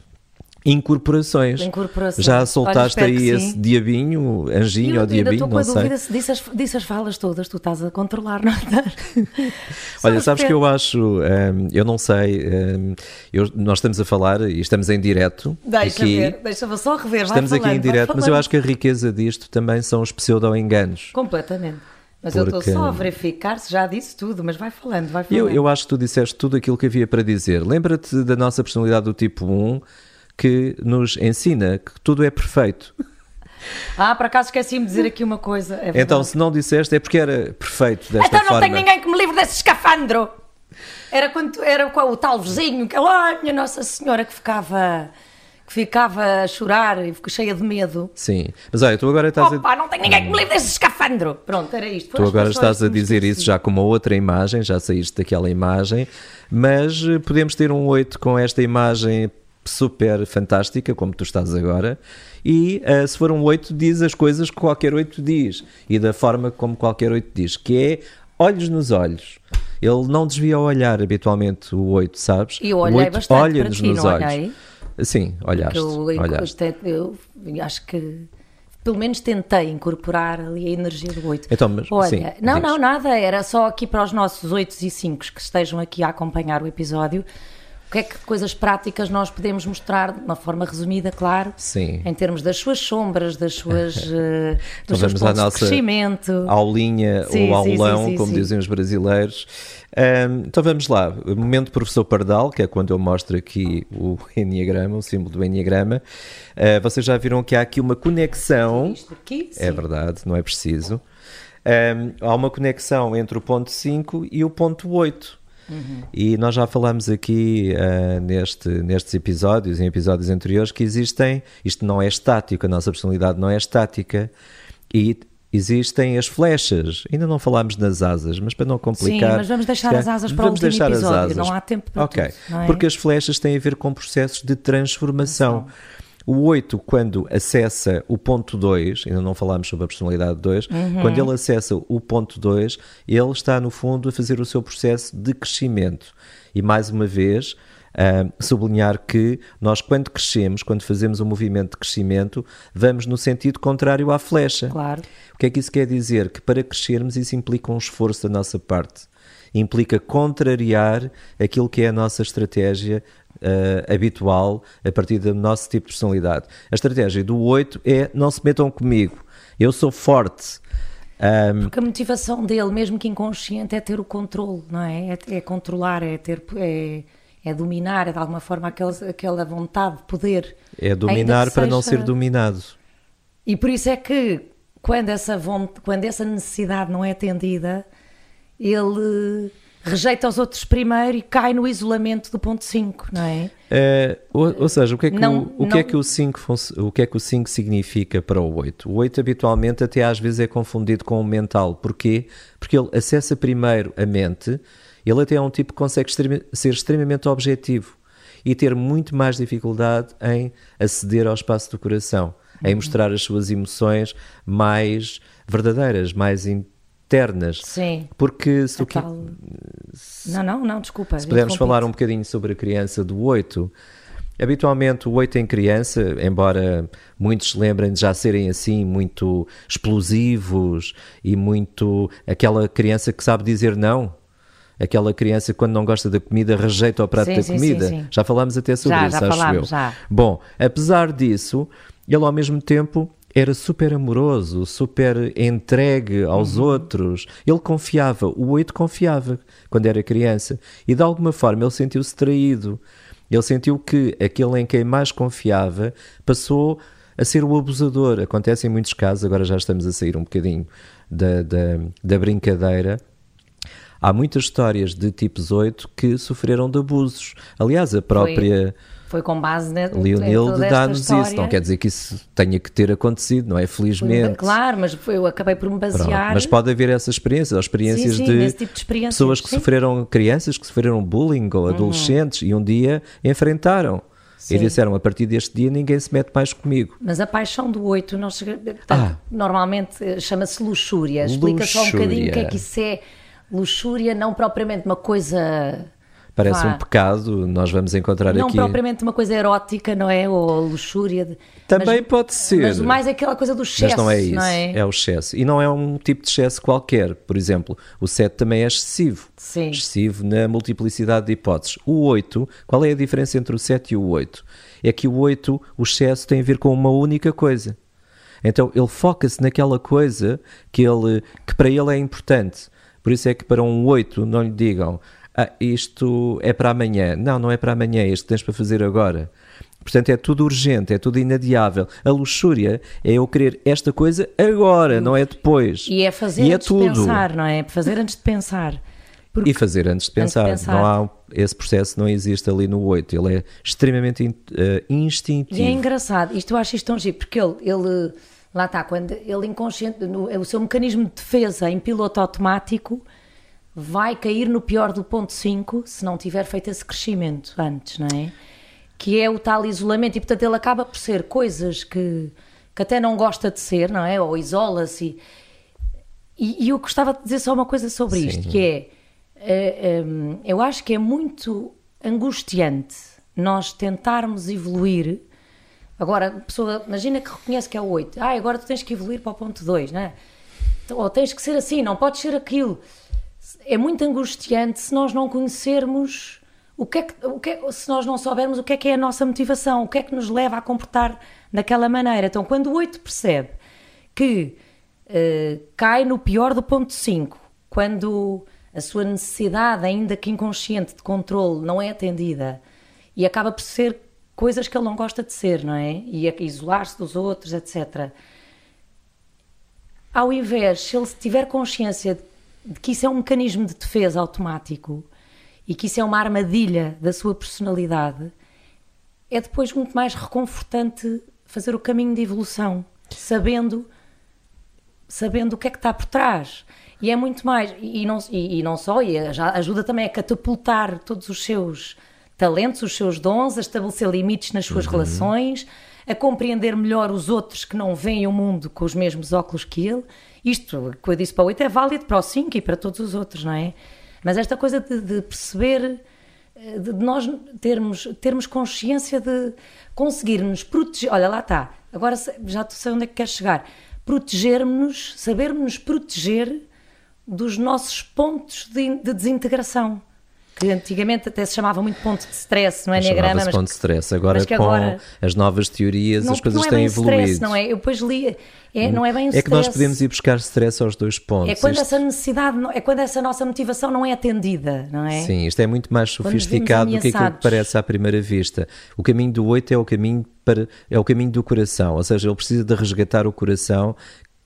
incorporações. Incorporações. Já soltaste Olha, aí esse diabinho, anjinho eu, ou diabinho, estou com a dúvida se disse as, disse as falas todas, tu estás a controlar, não estás? Olha, sabes que eu acho, um, eu não sei, um, eu, nós estamos a falar e estamos em direto. Deixa aqui, ver, deixa-me só rever, Estamos falando, aqui em direto, mas eu acho que a riqueza disto também são os pseudo-enganos. Completamente. Mas Porque... eu estou só a verificar se já disse tudo, mas vai falando, vai falando. Eu, eu acho que tu disseste tudo aquilo que havia para dizer. Lembra-te da nossa personalidade do tipo 1 que nos ensina que tudo é perfeito. Ah, por acaso esqueci-me de dizer aqui uma coisa. É então, se não disseste, é porque era perfeito desta então, forma. Então não tem ninguém que me livre desse escafandro. Era quando era o tal vizinho, que lá, minha Nossa Senhora, que ficava que ficava a chorar e ficou cheia de medo. Sim, mas olha, tu agora estás Opa, a... não tem ninguém que me livre desse escafandro. Pronto, era isto. tu agora estás a dizer isso já com uma outra imagem, já saíste daquela imagem, mas eh, podemos ter um 8 com esta imagem super fantástica, como tu estás agora, e uh, se for um 8, diz as coisas que qualquer 8 diz, e da forma como qualquer 8 diz, que é olhos nos olhos. Ele não desvia o olhar habitualmente, o 8, sabes? E eu olhei o 8 bastante olha-nos nos olhos. Olhei? Sim, olhaste. Eu, olhaste. Eu, eu, acho que pelo menos tentei incorporar ali a energia do 8. Então, mas, Olha, sim, não, diz. não, nada, era só aqui para os nossos 8 e 5 que estejam aqui a acompanhar o episódio. O que é que coisas práticas nós podemos mostrar de uma forma resumida, claro, Sim. em termos das suas sombras, das suas uh, dos então seus pontos nossa de crescimento, aulinha sim, ou aulão, sim, sim, como dizem os brasileiros. Um, então vamos lá, momento professor Pardal, que é quando eu mostro aqui o Enneagrama, o símbolo do Enneagrama. Uh, vocês já viram que há aqui uma conexão. Aqui, é verdade, não é preciso. Um, há uma conexão entre o ponto 5 e o ponto 8. Uhum. E nós já falamos aqui uh, neste, nestes episódios, em episódios anteriores, que existem, isto não é estático, a nossa personalidade não é estática, e existem as flechas. Ainda não falámos nas asas, mas para não complicar. Sim, mas vamos deixar as asas para vamos o último episódio, não há tempo para okay. tudo. É? Porque as flechas têm a ver com processos de transformação. O 8, quando acessa o ponto 2, ainda não falámos sobre a personalidade 2, uhum. quando ele acessa o ponto 2, ele está, no fundo, a fazer o seu processo de crescimento. E, mais uma vez, Uh, sublinhar que nós, quando crescemos, quando fazemos um movimento de crescimento, vamos no sentido contrário à flecha. Claro. O que é que isso quer dizer? Que para crescermos isso implica um esforço da nossa parte. Implica contrariar aquilo que é a nossa estratégia uh, habitual a partir do nosso tipo de personalidade. A estratégia do 8 é não se metam comigo, eu sou forte. Um, Porque a motivação dele, mesmo que inconsciente, é ter o controle, não é? É, é controlar, é ter. É, é dominar, é de alguma forma aquela, aquela vontade de poder. É dominar para seja... não ser dominado. E por isso é que quando essa, vontade, quando essa necessidade não é atendida, ele rejeita os outros primeiro e cai no isolamento do ponto 5, não é? é ou, ou, seja, o que é que, não, o, o, que é que o 5 o que é que o 5 significa para o 8? O 8 habitualmente até às vezes é confundido com o mental. Porquê? Porque ele acessa primeiro a mente, ele até é um tipo que consegue ser extremamente objetivo e ter muito mais dificuldade em aceder ao espaço do coração, uhum. em mostrar as suas emoções mais verdadeiras, mais internas. Sim. Porque se tu tal... se, Não, não, não, desculpa. Se pudermos falar um bocadinho sobre a criança do 8, habitualmente o 8 em criança, embora muitos se lembrem de já serem assim, muito explosivos e muito aquela criança que sabe dizer não, aquela criança quando não gosta da comida rejeita o prato sim, da sim, comida. Sim, já falámos até sobre já, isso, já acho falámos, eu. Já. Bom, apesar disso, ele ao mesmo tempo era super amoroso, super entregue aos uhum. outros. Ele confiava, o oito confiava quando era criança. E de alguma forma ele sentiu-se traído. Ele sentiu que aquele em quem mais confiava passou a ser o abusador. Acontece em muitos casos, agora já estamos a sair um bocadinho da, da, da brincadeira. Há muitas histórias de tipos 8 que sofreram de abusos. Aliás, a própria. Foi Foi com base na Leonildo dá-nos isso, não quer dizer que isso tenha que ter acontecido, não é? Felizmente. Claro, mas eu acabei por me basear. Pronto, mas pode haver essas experiências, ou experiências sim, sim, de, tipo de experiências. pessoas que sim. sofreram, crianças que sofreram bullying ou uhum. adolescentes uhum. e um dia enfrentaram. Sim. E disseram, a partir deste dia ninguém se mete mais comigo. Mas a paixão do oito, nós, ah. normalmente eh, chama-se luxúria. Explica luxúria. só um bocadinho o que é que isso é. Luxúria, não propriamente uma coisa parece um pecado, nós vamos encontrar não aqui. Não propriamente uma coisa erótica, não é? Ou luxúria. De... Também mas, pode ser. Mas mais aquela coisa do excesso. Mas não é isso. Não é? é? o excesso. E não é um tipo de excesso qualquer. Por exemplo, o 7 também é excessivo. Sim. Excessivo na multiplicidade de hipóteses. O 8, qual é a diferença entre o 7 e o 8? É que o 8, o excesso tem a ver com uma única coisa. Então ele foca-se naquela coisa que, ele, que para ele é importante. Por isso é que para um 8 não lhe digam ah, isto é para amanhã. Não, não é para amanhã, é isto tens para fazer agora. Portanto, é tudo urgente, é tudo inadiável. A luxúria é eu querer esta coisa agora, não é depois. E é fazer e é antes é de pensar, não é? Fazer antes de pensar. Porque... E fazer antes de, pensar. antes de pensar. Não há, esse processo não existe ali no 8. Ele é extremamente uh, instintivo. E é engraçado. Isto eu acho isto tão giro, porque ele, ele lá está, quando ele inconsciente, no, o seu mecanismo de defesa em piloto automático vai cair no pior do ponto 5 se não tiver feito esse crescimento antes, não é? Que é o tal isolamento, e portanto ele acaba por ser coisas que, que até não gosta de ser, não é? Ou isola-se. E, e, eu gostava de dizer só uma coisa sobre Sim. isto, que é, é, é, eu acho que é muito angustiante nós tentarmos evoluir. Agora, a pessoa, imagina que reconhece que é o 8. Ah, agora tu tens que evoluir para o ponto 2, não é? Ou tens que ser assim, não podes ser aquilo é muito angustiante se nós não conhecermos o que, é que, o que é, se nós não soubermos o que é que é a nossa motivação, o que é que nos leva a comportar daquela maneira. Então, quando o 8 percebe que uh, cai no pior do ponto 5, quando a sua necessidade, ainda que inconsciente, de controle não é atendida e acaba por ser coisas que ele não gosta de ser, não é? E isolar-se dos outros, etc. Ao invés, se ele tiver consciência de de que isso é um mecanismo de defesa automático e que isso é uma armadilha da sua personalidade, é depois muito mais reconfortante fazer o caminho de evolução, sabendo sabendo o que é que está por trás. E é muito mais, e não, e, e não só, e ajuda também a catapultar todos os seus talentos, os seus dons, a estabelecer limites nas suas uhum. relações, a compreender melhor os outros que não veem o mundo com os mesmos óculos que ele isto que eu disse para o 8 é válido para o 5 e para todos os outros, não é? Mas esta coisa de, de perceber, eh, de nós termos, termos consciência de conseguirmos proteger. Olha, lá está, agora já sei onde é que queres chegar. Protegermos-nos, sabermos proteger dos nossos pontos de, de desintegração que antigamente até se chamava muito ponto de stress, não é Enneagrama? Mas ponto de stress. Agora com agora, as novas teorias não, as coisas é têm evoluído. Stress, não é? Eu depois li, é, não é bem o É que nós podemos ir buscar stress aos dois pontos. É quando isto... essa necessidade, é quando essa nossa motivação não é atendida, não é? Sim, isto é muito mais sofisticado do que aquilo que parece à primeira vista. O caminho do oito é o caminho para é o caminho do coração, ou seja, ele precisa de resgatar o coração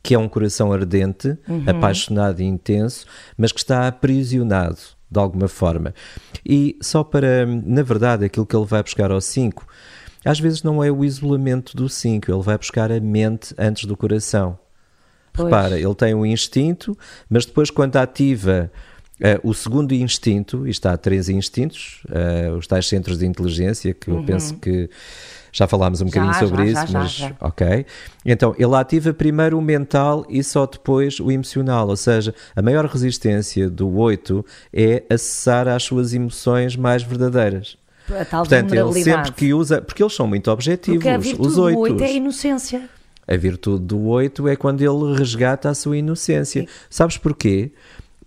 que é um coração ardente, uhum. apaixonado e intenso, mas que está aprisionado de alguma forma. E só para, na verdade, aquilo que ele vai buscar ao 5, às vezes não é o isolamento do 5, ele vai buscar a mente antes do coração. Pois. Repara, ele tem um instinto, mas depois, quando ativa uh, o segundo instinto, e está há três instintos, uh, os tais centros de inteligência, que uhum. eu penso que já falámos um bocadinho já, sobre já, isso, já, mas ok. Então, ele ativa primeiro o mental e só depois o emocional, ou seja, a maior resistência do 8 é acessar às suas emoções mais verdadeiras. A tal Portanto, ele sempre que usa, porque eles são muito objetivos, porque a virtude os 8. Do 8 é a inocência. A virtude do 8 é quando ele resgata a sua inocência. Sim. Sabes porquê?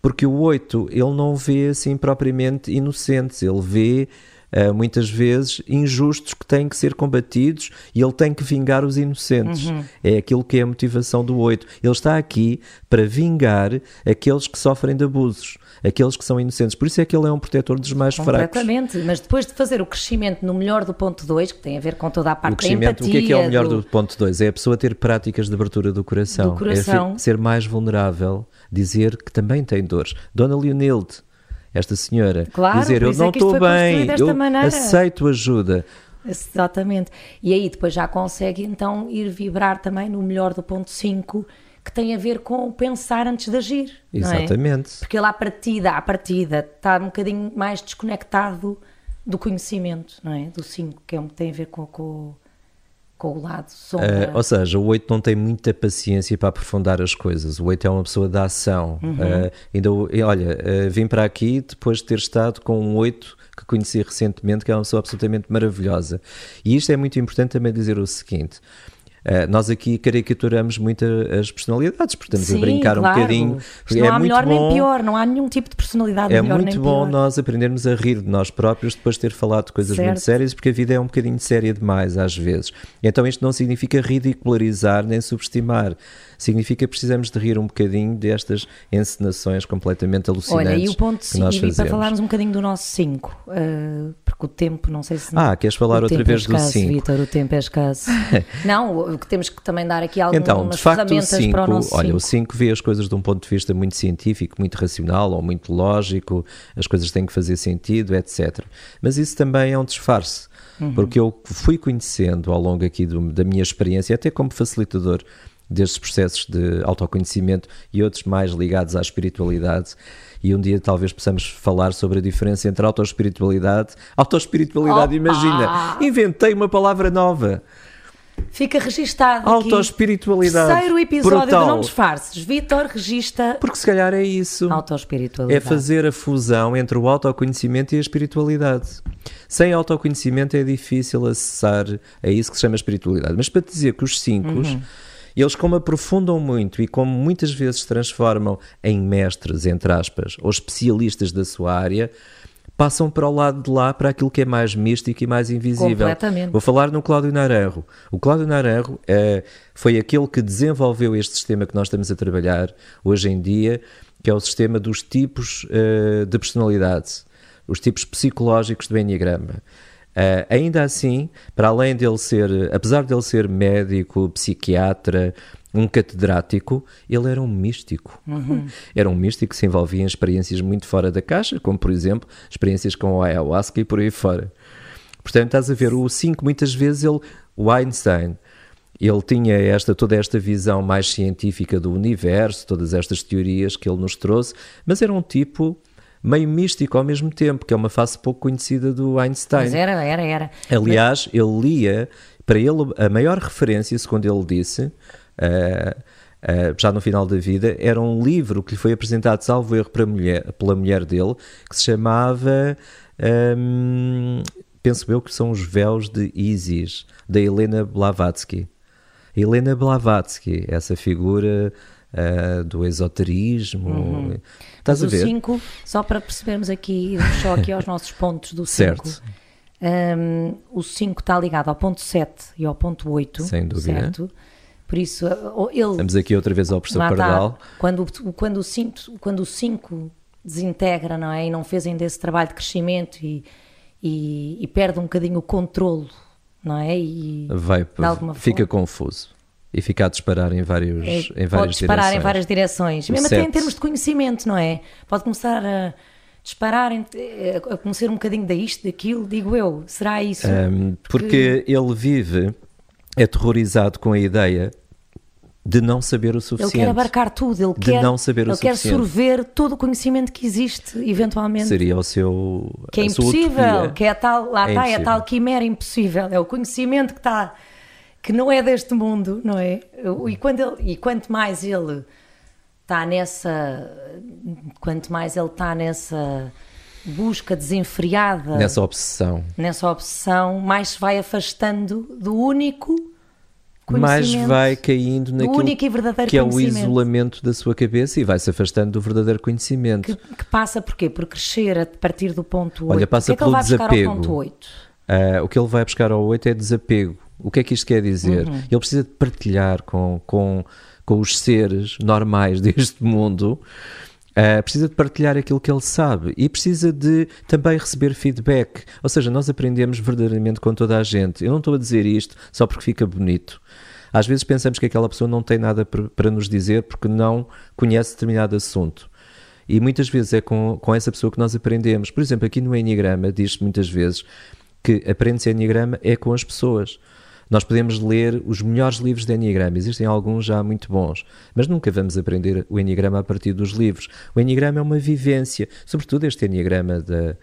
Porque o 8 ele não vê assim propriamente inocentes, ele vê uh, muitas vezes injustos que têm que ser combatidos e ele tem que vingar os inocentes. Uhum. É aquilo que é a motivação do 8. Ele está aqui para vingar aqueles que sofrem de abusos aqueles que são inocentes. Por isso é que ele é um protetor dos mais fracos. Completamente, mas depois de fazer o crescimento no melhor do ponto 2, que tem a ver com toda a parte o crescimento, da empatia... O que é que é o melhor do, do ponto 2? É a pessoa ter práticas de abertura do coração. Do coração. É ser mais vulnerável, dizer que também tem dores. Dona Leonilde, esta senhora, claro, dizer eu não é estou bem, eu maneira. aceito ajuda. Exatamente. E aí depois já consegue então ir vibrar também no melhor do ponto 5, que tem a ver com pensar antes de agir. É? Exatamente. É? Porque ele à partida, à partida, está um bocadinho mais desconectado do conhecimento, não é? Do 5, que é um, tem a ver com, com, com o lado sombra. Uh, ou seja, o 8 não tem muita paciência para aprofundar as coisas. O 8 é uma pessoa da ação. Uhum. Uh, ainda, olha, uh, vim para aqui depois de ter estado com um 8 que conheci recentemente, que é uma pessoa absolutamente maravilhosa. E isto é muito importante também dizer o seguinte. Uh, nós aqui caricaturamos muito as personalidades, porque estamos Sim, a brincar claro. um bocadinho. Não é há melhor bom, nem pior, não há nenhum tipo de personalidade é melhor muito bom nós aprendermos a rir de nós próprios depois de ter falado de coisas certo. muito sérias, porque a vida é um bocadinho séria demais às vezes. Então isto não significa ridicularizar nem subestimar significa que precisamos de rir um bocadinho destas encenações completamente alucinantes. Olha, e o ponto que nós para falarmos um bocadinho do nosso 5, uh, porque o tempo, não sei se. Ah, queres falar outra vez é do 5? Vitor, o tempo é escasso. não, que temos que também dar aqui algumas então, de facto, ferramentas o cinco, para o nosso Olha, cinco. o 5 vê as coisas de um ponto de vista muito científico, muito racional ou muito lógico, as coisas têm que fazer sentido, etc. Mas isso também é um disfarce. Uhum. Porque eu fui conhecendo ao longo aqui do, da minha experiência, até como facilitador destes processos de autoconhecimento e outros mais ligados à espiritualidade. E um dia talvez possamos falar sobre a diferença entre autoespiritualidade. Autoespiritualidade, imagina, inventei uma palavra nova. Fica registado. Autoespiritualidade. Terceiro episódio brutal. do Não Disfarces. Vitor regista. Porque se calhar é isso. Autoespiritualidade. É fazer a fusão entre o autoconhecimento e a espiritualidade. Sem autoconhecimento é difícil acessar a isso que se chama espiritualidade. Mas para te dizer que os cinco. Uhum eles, como aprofundam muito e como muitas vezes se transformam em mestres, entre aspas, ou especialistas da sua área, passam para o lado de lá para aquilo que é mais místico e mais invisível. Completamente. Vou falar no Cláudio Naranjo. O Cláudio Naranjo é, foi aquele que desenvolveu este sistema que nós estamos a trabalhar hoje em dia, que é o sistema dos tipos uh, de personalidade, os tipos psicológicos do Enneagrama. Uh, ainda assim, para além dele ser, apesar dele ser médico, psiquiatra, um catedrático, ele era um místico. Uhum. Era um místico que se envolvia em experiências muito fora da caixa, como por exemplo, experiências com o ayahuasca e por aí fora. Portanto, estás a ver, o 5 muitas vezes ele, o Einstein, ele tinha esta, toda esta visão mais científica do universo, todas estas teorias que ele nos trouxe, mas era um tipo meio místico ao mesmo tempo, que é uma face pouco conhecida do Einstein. Mas era, era, era. Aliás, ele lia, para ele, a maior referência, segundo ele disse, uh, uh, já no final da vida, era um livro que lhe foi apresentado, salvo erro, mulher, pela mulher dele, que se chamava. Um, penso eu que são os véus de Isis, da Helena Blavatsky. Helena Blavatsky, essa figura uh, do esoterismo. Uhum. Estás Mas a ver? o 5, só para percebermos aqui, só aqui aos nossos pontos do 5. Certo. Um, o 5 está ligado ao ponto 7 e ao ponto 8. Sem dúvida. Certo? Por isso, ele. Estamos aqui outra vez ao professor Pardal. Quando, quando, o 5, quando o 5 desintegra, não é? E não fez ainda esse trabalho de crescimento e, e, e perde um bocadinho o controle, não é? E, Vai, fica forma, confuso e ficar a disparar em, vários, é, em várias pode disparar direções. em várias direções, mesmo até em termos de conhecimento, não é? Pode começar a disparar, a conhecer um bocadinho isto, daquilo, digo eu, será isso? Um, porque... ele vive aterrorizado com a ideia de não saber o suficiente. Ele quer abarcar tudo, ele de quer, não saber ele o quer sorver todo o conhecimento que existe, eventualmente. Seria o seu. Que é impossível, que é tal, lá é está, é a tal quimera impossível, é o conhecimento que está que não é deste mundo, não é? E, quando ele, e quanto mais ele está nessa. Quanto mais ele está nessa busca desenfreada. Nessa obsessão. Nessa obsessão, mais se vai afastando do único. Mais vai caindo naquilo único e verdadeiro que é o isolamento da sua cabeça e vai se afastando do verdadeiro conhecimento. Que, que passa por quê? Por crescer a partir do ponto 8. Olha, passa o que é que ele vai desapego. buscar ao ponto 8? Uh, o que ele vai buscar ao 8 é desapego o que é que isto quer dizer? Uhum. Ele precisa de partilhar com, com, com os seres normais deste mundo. Uh, precisa de partilhar aquilo que ele sabe e precisa de também receber feedback. Ou seja, nós aprendemos verdadeiramente com toda a gente. Eu não estou a dizer isto só porque fica bonito. Às vezes pensamos que aquela pessoa não tem nada para nos dizer porque não conhece determinado assunto. E muitas vezes é com, com essa pessoa que nós aprendemos. Por exemplo, aqui no Enneagrama diz-se muitas vezes que aprende-se Enneagrama é com as pessoas. Nós podemos ler os melhores livros de Enneagrama, existem alguns já muito bons, mas nunca vamos aprender o Enneagrama a partir dos livros. O Enneagrama é uma vivência, sobretudo este Enneagrama da,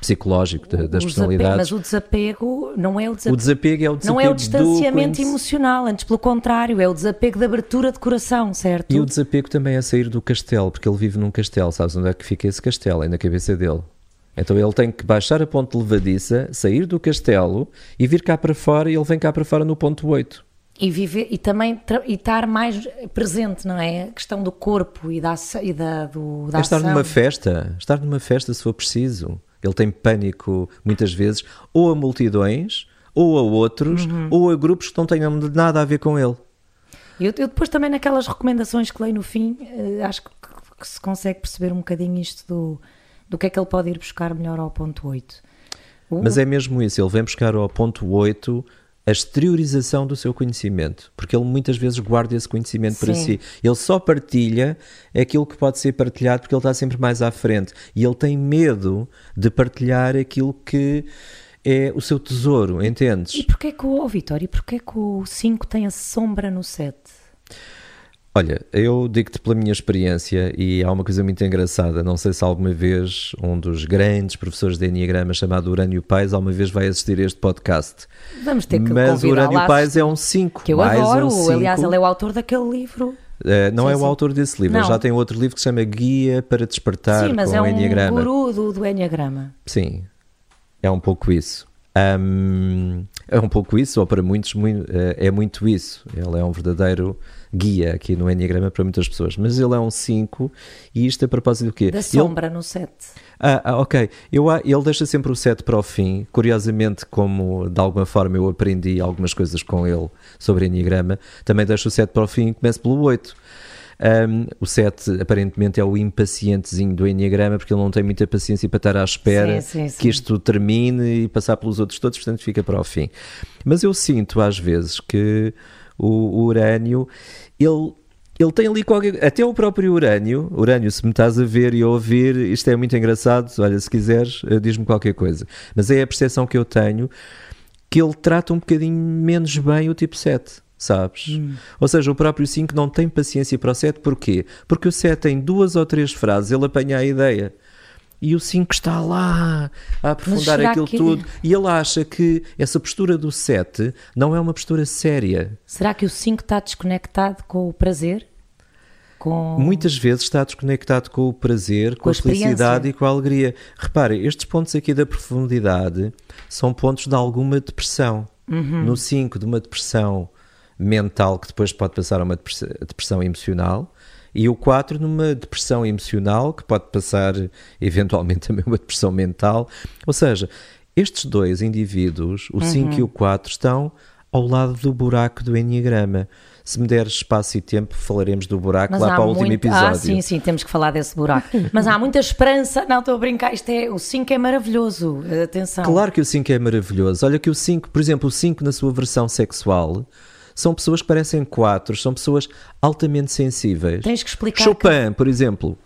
psicológico da, das personalidades. mas o desapego não é o desapego. O desapego é o desapego Não é o distanciamento emocional, antes pelo contrário, é o desapego de abertura de coração, certo? E o desapego também é sair do castelo, porque ele vive num castelo, sabes onde é que fica esse castelo? É na cabeça dele. Então ele tem que baixar a ponte levadiça, sair do castelo e vir cá para fora, e ele vem cá para fora no ponto 8. E, viver, e também e estar mais presente, não é? A questão do corpo e da, e da, do, da é estar ação. numa festa, estar numa festa se for preciso. Ele tem pânico muitas vezes, ou a multidões, ou a outros, uhum. ou a grupos que não tenham nada a ver com ele. Eu, eu depois também naquelas recomendações que leio no fim, uh, acho que, que, se consegue perceber um bocadinho isto do, do que é que ele pode ir buscar melhor ao ponto 8. Mas é mesmo isso, ele vem buscar ao ponto 8 a exteriorização do seu conhecimento, porque ele muitas vezes guarda esse conhecimento Sim. para si. Ele só partilha aquilo que pode ser partilhado porque ele está sempre mais à frente e ele tem medo de partilhar aquilo que é o seu tesouro, entendes? E porquê que o, oh, Vitória, e porquê que o 5 tem a sombra no 7? Olha, eu digo-te pela minha experiência e há uma coisa muito engraçada. Não sei se alguma vez um dos grandes professores de Enneagrama chamado Urânio Pais alguma vez vai assistir a este podcast. Vamos ter que Mas o Urânio Pais é um 5. Que eu adoro. Um cinco. Aliás, ele é o autor daquele livro. Uh, não sim, é o sim. autor desse livro, já tem outro livro que se chama Guia para Despertar sim, mas com é Enneagrama. um guru do, do Enneagrama. Sim, é um pouco isso. Um, é um pouco isso, ou para muitos muito, uh, é muito isso. Ele é um verdadeiro guia aqui no Enneagrama para muitas pessoas, mas ele é um 5 e isto a propósito do quê? Da sombra ele... no 7. Ah, ah, ok. Eu, ele deixa sempre o 7 para o fim. Curiosamente, como de alguma forma eu aprendi algumas coisas com ele sobre Enneagrama, também deixa o 7 para o fim e começa pelo 8. Um, o 7 aparentemente é o impacientezinho do Enneagrama porque ele não tem muita paciência para estar à espera sim, sim, sim. que isto termine e passar pelos outros todos, portanto fica para o fim. Mas eu sinto às vezes que o, o urânio, ele ele tem ali qualquer. Até o próprio urânio, urânio, se me estás a ver e a ouvir, isto é muito engraçado. Olha, se quiseres, eh, diz-me qualquer coisa. Mas é a percepção que eu tenho que ele trata um bocadinho menos bem o tipo 7, sabes? Hum. Ou seja, o próprio 5 não tem paciência para o 7, porquê? Porque o 7 tem duas ou três frases, ele apanha a ideia e o 5 está lá a aprofundar aquilo que... tudo. E ele acha que essa postura do 7 não é uma postura séria. Será que o 5 está desconectado com o prazer? Com... Muitas vezes está desconectado com o prazer, com, com a, a felicidade e com a alegria. Repare, estes pontos aqui da profundidade são pontos de alguma depressão. Uhum. No 5, de uma depressão mental que depois pode passar a uma depressão emocional e o 4 numa depressão emocional, que pode passar eventualmente também uma depressão mental. Ou seja, estes dois indivíduos, o 5 uhum. e o 4, estão ao lado do buraco do Enneagrama. Se me deres espaço e tempo, falaremos do buraco Mas lá para o último episódio. Ah, sim, sim, temos que falar desse buraco. Mas há muita esperança. Não, estou a brincar. Isto é, o 5 é maravilhoso. Atenção. Claro que o 5 é maravilhoso. Olha que o 5, por exemplo, o 5 na sua versão sexual são pessoas que parecem quatro, são pessoas altamente sensíveis. Tens que explicar. Chopin, que... por exemplo.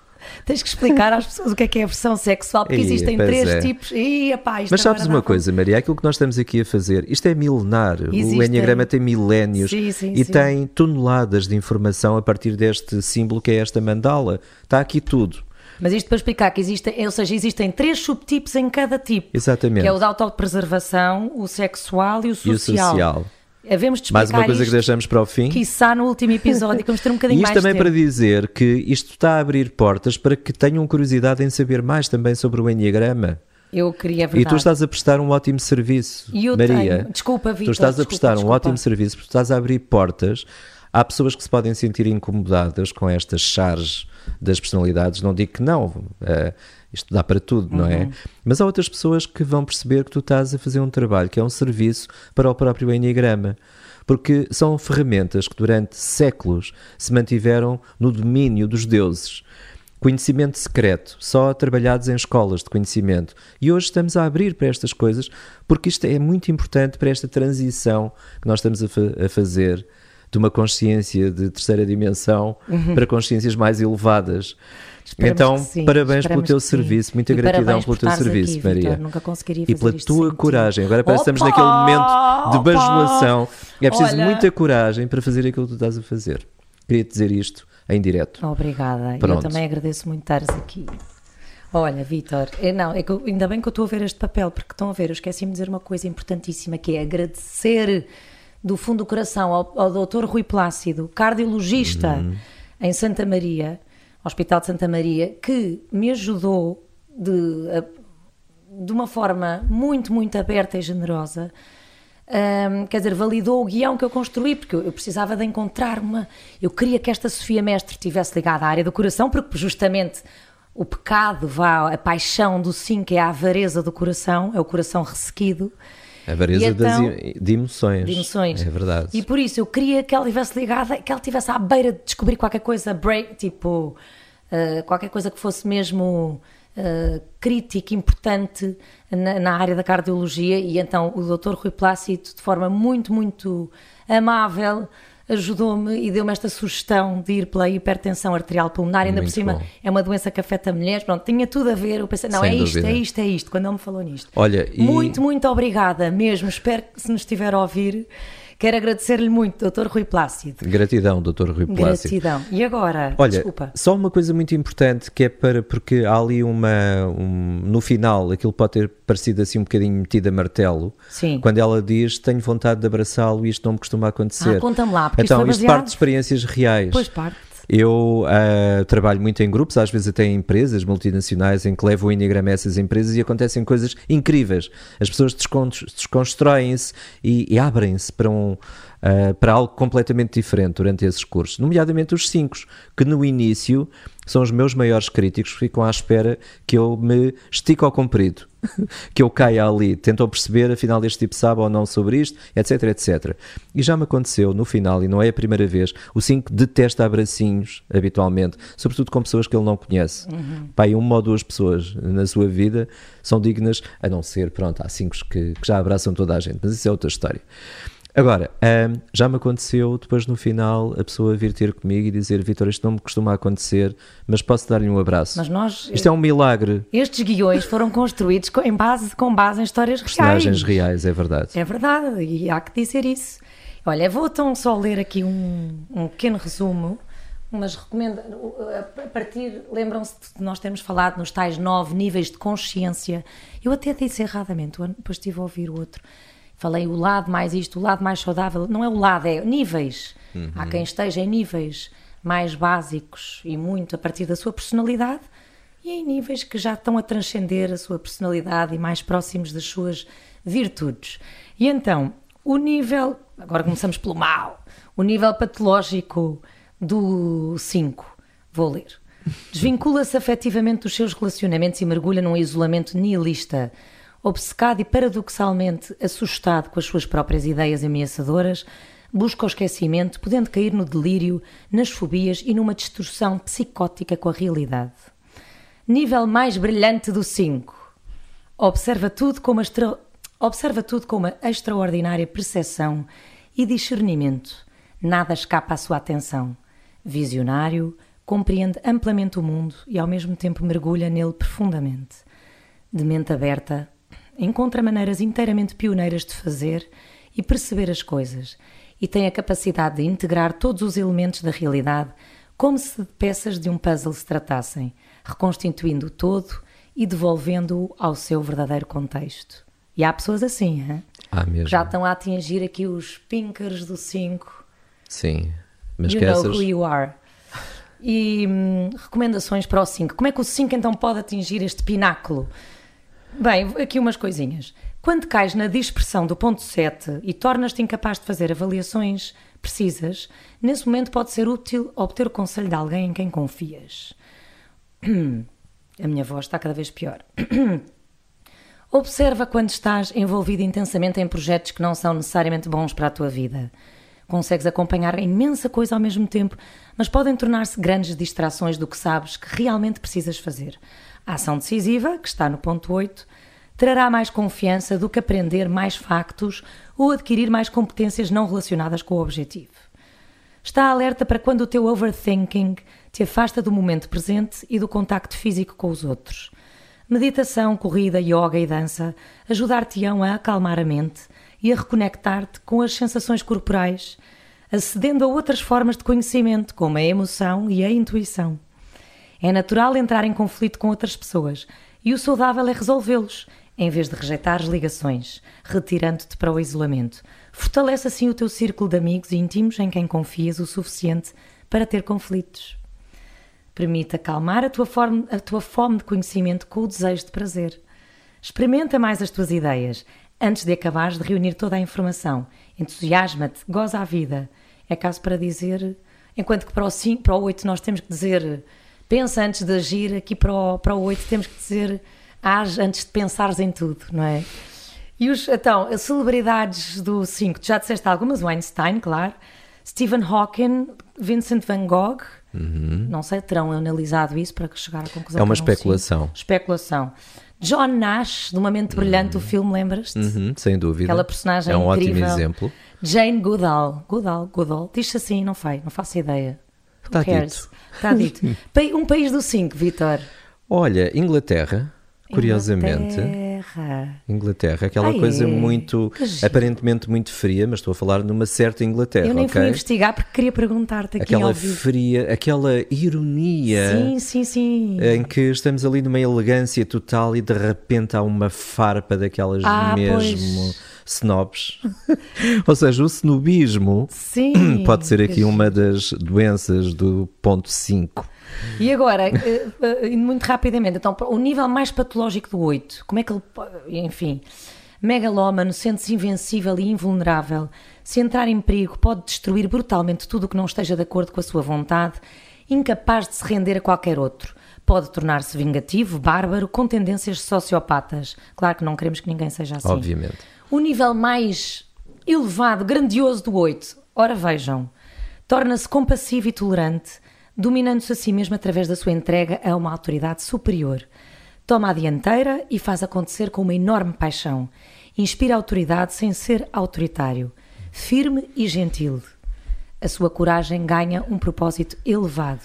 Tens que explicar às pessoas o que é que é a versão sexual, porque existem três é. tipos. E, epá, Mas sabes uma coisa, Maria? Aquilo que nós estamos aqui a fazer, isto é milenar. Existem. O Enneagrama tem milénios sim, sim, e sim. tem toneladas de informação a partir deste símbolo que é esta mandala. Está aqui tudo. Mas isto para explicar que existem, ou seja, existem três subtipos em cada tipo. Exatamente. Que é o da autopreservação, o sexual e o social. E o social. Havemos de Mais uma coisa que deixamos para o fim. Está no último episódio, que vamos ter um bocadinho e isto mais também tempo. para dizer que isto está a abrir portas para que tenham curiosidade em saber mais também sobre o Enneagrama. Eu queria, verdade. E tu estás a prestar um ótimo serviço, e eu Maria. Tenho. Desculpa, Vitor. Tu estás a prestar desculpa. um ótimo serviço, porque estás a abrir portas. Há pessoas que se podem sentir incomodadas com estas charges das personalidades. Não digo que não. Uh, isto dá para tudo, uhum. não é? Uhum. Mas há outras pessoas que vão perceber que tu estás a fazer um trabalho que é um serviço para o próprio Enneagrama porque são ferramentas que durante séculos se mantiveram no domínio dos deuses. Conhecimento secreto, só trabalhados em escolas de conhecimento. E hoje estamos a abrir para estas coisas, porque isto é muito importante para esta transição que nós estamos a, fa a fazer de uma consciência de terceira dimensão uhum. para consciências mais elevadas. Então, parabéns pelo teu serviço, muita e gratidão pelo teu serviço, aqui, Maria. Victor, nunca conseguiria fazer e pela tua coragem. Agora parece que estamos naquele momento de bajulação. É preciso Olha. muita coragem para fazer aquilo que tu estás a fazer. Queria dizer isto em direto. Obrigada. Pronto. Eu também agradeço muito estares aqui. Olha, Vitor, é, não, é que eu, ainda bem que eu estou a ver este papel, porque estão a ver, eu esqueci-me de dizer uma coisa importantíssima, que é agradecer do fundo do coração ao, ao doutor Rui Plácido, cardiologista uhum. em Santa Maria, Hospital de Santa Maria, que me ajudou de, de uma forma muito, muito aberta e generosa. Um, quer dizer, validou o guião que eu construí, porque eu, eu, precisava de encontrar uma. Eu queria que esta Sofia Mestre estivesse ligada à área do coração, porque justamente o pecado, a paixão do sim, que é a avareza do coração, é o coração ressequido. A avareza então, de emoções. De emoções. É verdade. E por isso eu queria que ela estivesse ligada, que ela estivesse à beira de descobrir qualquer coisa, break, tipo, uh, qualquer coisa que fosse mesmo uh, crítica, importante na, na, área da cardiologia. E então o Dr. Rui Plácido, de forma muito, muito amável, ajudou-me e deu-me esta sugestão de ir pela hipertensão arterial pulmonar, ainda Muito por cima bom. é uma doença que afeta mulheres, pronto, tinha tudo a ver, eu pensei, não, Sem é isto, é isto, é isto, quando ele me falou nisto. Olha, e... Muito, muito obrigada mesmo, espero que se nos estiver a ouvir, Quero agradecer-lhe muito, Dr. Rui Plácido. Gratidão, Dr. Rui Plácido. Gratidão. E agora? Olha, Desculpa. só uma coisa muito importante que é para, porque há ali uma, um, no final, aquilo pode ter parecido assim um bocadinho metido a martelo. Sim. Quando ela diz, tenho vontade de abraçá-lo e isto não me costuma acontecer. Ah, conta-me lá, porque Então, isto, isto parte de experiências reais. Pois parte. Eu uh, trabalho muito em grupos, às vezes até em empresas multinacionais, em que levo o Enneagrama a essas empresas e acontecem coisas incríveis. As pessoas desconstroem-se e, e abrem-se para um uh, para algo completamente diferente durante esses cursos, nomeadamente os cinco, que no início são os meus maiores críticos, ficam à espera que eu me estico ao comprido, que eu caia ali, tentam perceber afinal este tipo sabe ou não sobre isto, etc, etc. E já me aconteceu no final, e não é a primeira vez, o 5 detesta abracinhos habitualmente, sobretudo com pessoas que ele não conhece. Uhum. Pai, uma ou duas pessoas na sua vida são dignas, a não ser, pronto, há cinco que, que já abraçam toda a gente, mas isso é outra história. Agora, já me aconteceu depois no final a pessoa vir ter comigo e dizer: Vitor, isto não me costuma acontecer, mas posso dar-lhe um abraço. Mas nós. Isto é um milagre. Estes guiões foram construídos com, em base, com base em histórias Personagens reais. reais, é verdade. É verdade, e há que dizer isso. Olha, vou então só ler aqui um, um pequeno resumo mas recomendo, a partir, lembram-se de nós termos falado nos tais nove níveis de consciência. Eu até disse erradamente, depois estive a ouvir o outro. Falei o lado mais isto, o lado mais saudável. Não é o lado, é níveis. Uhum. Há quem esteja em níveis mais básicos e muito a partir da sua personalidade e em níveis que já estão a transcender a sua personalidade e mais próximos das suas virtudes. E então, o nível, agora começamos pelo mal, o nível patológico do 5, vou ler. Desvincula-se afetivamente dos seus relacionamentos e mergulha num isolamento nihilista obcecado e paradoxalmente assustado com as suas próprias ideias ameaçadoras, busca o esquecimento, podendo cair no delírio, nas fobias e numa distorção psicótica com a realidade. Nível mais brilhante do 5. Observa tudo com uma, extra... Observa tudo com uma extraordinária percepção e discernimento. Nada escapa à sua atenção. Visionário, compreende amplamente o mundo e ao mesmo tempo mergulha nele profundamente. De mente aberta, encontra maneiras inteiramente pioneiras de fazer e perceber as coisas e tem a capacidade de integrar todos os elementos da realidade como se de peças de um puzzle se tratassem, reconstituindo o todo e devolvendo-o ao seu verdadeiro contexto. E há pessoas assim, hein? Há mesmo. já estão a atingir aqui os pinkers do 5. Sim, mas you que know essas... who you are. E hum, recomendações para o 5. Como é que o 5 então pode atingir este pináculo? Bem, aqui umas coisinhas. Quando cais na dispersão do ponto 7 e tornas-te incapaz de fazer avaliações precisas, nesse momento pode ser útil obter o conselho de alguém em quem confias. A minha voz está cada vez pior. Observa quando estás envolvido intensamente em projetos que não são necessariamente bons para a tua vida. Consegues acompanhar imensa coisa ao mesmo tempo, mas podem tornar-se grandes distrações do que sabes que realmente precisas fazer. A ação decisiva, que está no ponto 8, trará mais confiança do que aprender mais factos ou adquirir mais competências não relacionadas com o objetivo. Está alerta para quando o teu overthinking te afasta do momento presente e do contacto físico com os outros. Meditação, corrida, yoga e dança ajudar-te-ão a acalmar a mente e a reconectar-te com as sensações corporais, acedendo a outras formas de conhecimento, como a emoção e a intuição. É natural entrar em conflito com outras pessoas e o saudável é resolvê-los, em vez de rejeitar as ligações, retirando-te para o isolamento. Fortalece assim o teu círculo de amigos íntimos em quem confias o suficiente para ter conflitos. Permite acalmar a tua, forma, a tua fome de conhecimento com o desejo de prazer. Experimenta mais as tuas ideias antes de acabares de reunir toda a informação. Entusiasma-te, goza a vida. É caso para dizer, enquanto que para o 5, para o 8 nós temos que dizer pensa antes de agir, aqui para o, para o 8 temos que dizer age antes de pensares em tudo, não é? E os, então, as celebridades do 5, já disseste algumas, Einstein, claro, Stephen Hawking, Vincent van Gogh, uhum. não sei, terão analisado isso para chegar à conclusão. É uma especulação. Especulação. John Nash, de Uma Mente Brilhante, uhum. o filme, lembras-te? Uhum, sem dúvida. Aquela personagem É um incrível. ótimo exemplo. Jane Goodall, Goodall, Goodall, diz-se assim, não faz, não faço ideia. Está dito. Está dito. um país do 5, Vitor. Olha, Inglaterra, curiosamente. Inglaterra. Inglaterra, aquela Ai, coisa muito, aparentemente muito fria, mas estou a falar numa certa Inglaterra. Eu nem okay? fui investigar porque queria perguntar-te aqui Aquela fria, aquela ironia. Sim, sim, sim. Em que estamos ali numa elegância total e de repente há uma farpa daquelas ah, mesmo. Pois snobs. Ou seja, o snobismo Sim, pode ser aqui uma das doenças do ponto 5. E agora, eh, eh, muito rapidamente, então, o nível mais patológico do 8, como é que ele. Enfim. Megalómano, sente-se invencível e invulnerável. Se entrar em perigo, pode destruir brutalmente tudo o que não esteja de acordo com a sua vontade, incapaz de se render a qualquer outro. Pode tornar-se vingativo, bárbaro, com tendências sociopatas. Claro que não queremos que ninguém seja assim. Obviamente. O nível mais elevado, grandioso do 8, ora vejam, torna-se compassivo e tolerante, dominando-se a si mesmo através da sua entrega a uma autoridade superior. Toma a dianteira e faz acontecer com uma enorme paixão. Inspira autoridade sem ser autoritário. Firme e gentil. A sua coragem ganha um propósito elevado,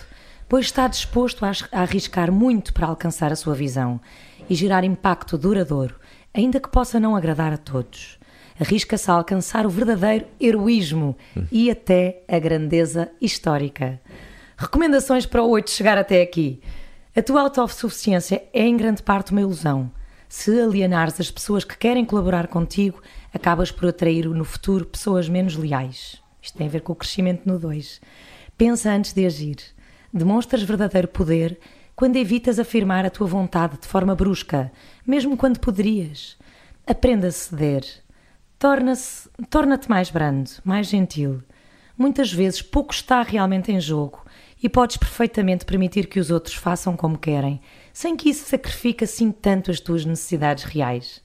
pois está disposto a arriscar muito para alcançar a sua visão e gerar impacto duradouro ainda que possa não agradar a todos. Arrisca-se a alcançar o verdadeiro heroísmo e até a grandeza histórica. Recomendações para o 8 chegar até aqui. A tua autossuficiência é em grande parte uma ilusão. Se alienares as pessoas que querem colaborar contigo, acabas por atrair no futuro pessoas menos leais. Isto tem a ver com o crescimento no 2. Pensa antes de agir. Demonstras verdadeiro poder quando evitas afirmar a tua vontade de forma brusca, mesmo quando poderias. Aprenda a ceder. Torna-se, torna-te mais brando, mais gentil. Muitas vezes pouco está realmente em jogo e podes perfeitamente permitir que os outros façam como querem, sem que isso sacrifique assim tanto as tuas necessidades reais.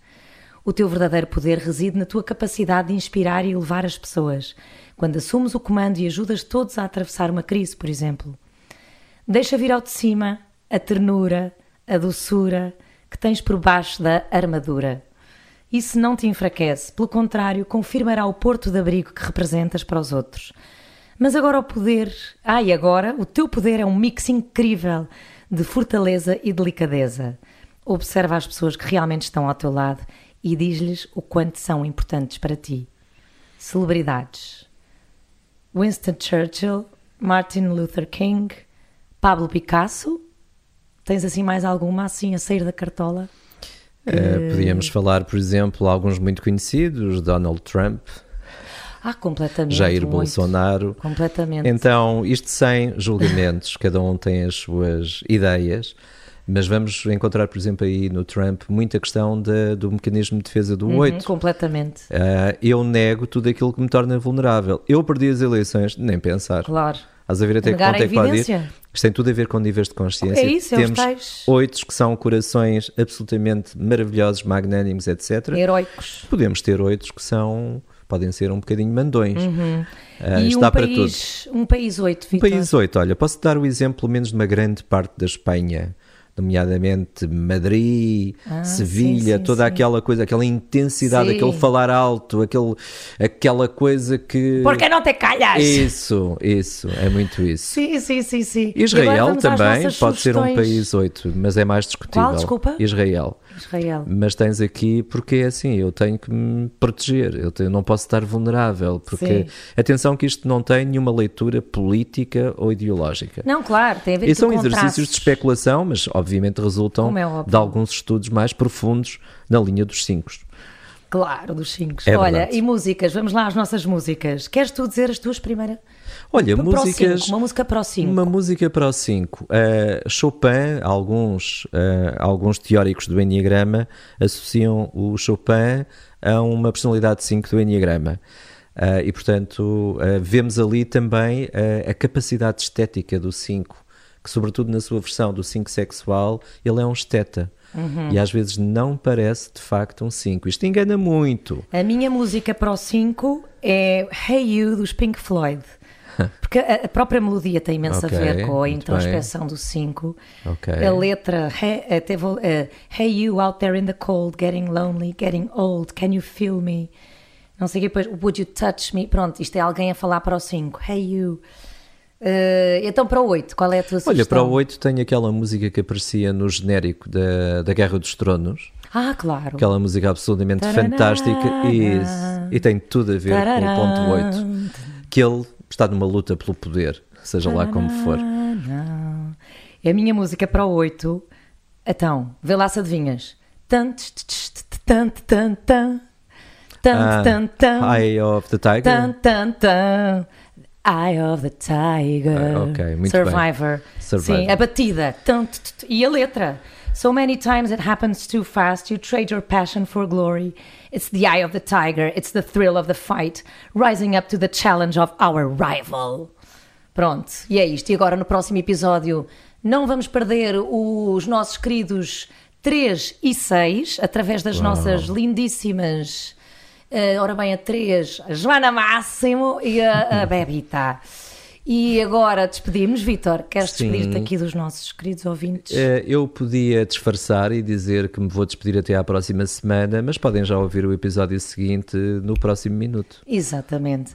O teu verdadeiro poder reside na tua capacidade de inspirar e elevar as pessoas, quando assumes o comando e ajudas todos a atravessar uma crise, por exemplo. Deixa vir ao de cima a ternura, a doçura que tens por baixo da armadura. Isso não te enfraquece, pelo contrário, confirmará o porto de abrigo que representas para os outros. Mas agora o poder, ah, e agora o teu poder é um mix incrível de fortaleza e delicadeza. Observa as pessoas que realmente estão ao teu lado e diz-lhes o quanto são importantes para ti. Celebridades: Winston Churchill, Martin Luther King, Pablo Picasso, Tens assim mais alguma assim a sair da cartola? Uh, podíamos falar, por exemplo, alguns muito conhecidos, Donald Trump. Ah, completamente. Jair muito. Bolsonaro. Completamente. Então, isto sem julgamentos, cada um tem as suas ideias, mas vamos encontrar, por exemplo, aí no Trump muita questão de, do mecanismo de defesa do uhum, 8. Completamente. Uh, eu nego tudo aquilo que me torna vulnerável. Eu perdi as eleições, nem pensar. Claro. Estás a ver até que ponto é que pode ir? Isto tem tudo a ver com níveis de consciência. É isso, é Temos tais... oito que são corações absolutamente maravilhosos, magnânimos, etc. Heroicos. Podemos ter oito que são podem ser um bocadinho mandões. Uhum. Uh, e está um para país, tudo. Um país oito, Victor. Um país oito, olha, posso dar o exemplo, pelo menos de uma grande parte da Espanha, nomeadamente Madrid, ah, Sevilha, sim, sim, toda sim. aquela coisa, aquela intensidade, aquele falar alto, aquele, aquela coisa que. Porque não te calhas? Isso, isso, é muito isso. Sim, sim, sim, sim. Israel também pode ser um país oito, mas é mais discutível. Qual, desculpa? Israel. Israel. Mas tens aqui porque é assim, eu tenho que me proteger, eu, tenho, não posso estar vulnerável, porque Sim. atenção que isto não tem nenhuma leitura política ou ideológica. Não, claro, tem a ver e são exercícios de especulação, mas obviamente resultam é de alguns estudos mais profundos na linha dos cinco. Claro, dos cinco. É Olha, verdade. e músicas, vamos lá às nossas músicas. Queres tu dizer as tuas primeiras? Olha, para músicas. Cinco, uma música para o 5. Uma música para o 5. Uh, Chopin, alguns, uh, alguns teóricos do Enneagrama associam o Chopin a uma personalidade 5 do Enneagrama. Uh, e, portanto, vemos ali também a capacidade estética do 5, que, sobretudo na sua versão do 5 sexual, ele é um esteta. Uhum. E às vezes não parece de facto um 5. Isto engana muito. A minha música para o 5 é Hey You dos Pink Floyd. Porque a, própria melodia tem imenso okay, a ver com a introspeção do 5. Okay. A letra, hey, eh, teve, uh, hey you out there in the cold, getting lonely, getting old, can you feel me? Não sei o que, depois, would you touch me? Pronto, isto é alguém a falar para o 5. Hey you. Uh, então para o 8, qual é a tua sugestão? Olha, para o 8 tem aquela música que aparecia no genérico da, da Guerra dos Tronos. Ah, claro. Aquela música absolutamente Tarará, fantástica e, e tem tudo a ver Tarará, com o ponto 8. Que ele está numa luta pelo poder, seja lá como for. É a minha música para o 8. Então, vê lá se adivinhas. Eye of the Tiger. Eye of the Tiger. Uh, ok, muito Survivor. bem. Survivor. Sim, a batida. E a letra. So many times it happens too fast, you trade your passion for glory. It's the eye of the tiger, it's the thrill of the fight, rising up to the challenge of our rival. Pronto, e é isto. E agora no próximo episódio não vamos perder os nossos queridos 3 e 6 através das Uau. nossas lindíssimas. Uh, ora bem, a 3, a Joana Máximo e a, a Bebita. E agora despedimos, Vitor. Queres despedir-te aqui dos nossos queridos ouvintes? Eh, eu podia disfarçar e dizer que me vou despedir até à próxima semana, mas podem já ouvir o episódio seguinte no próximo minuto. Exatamente.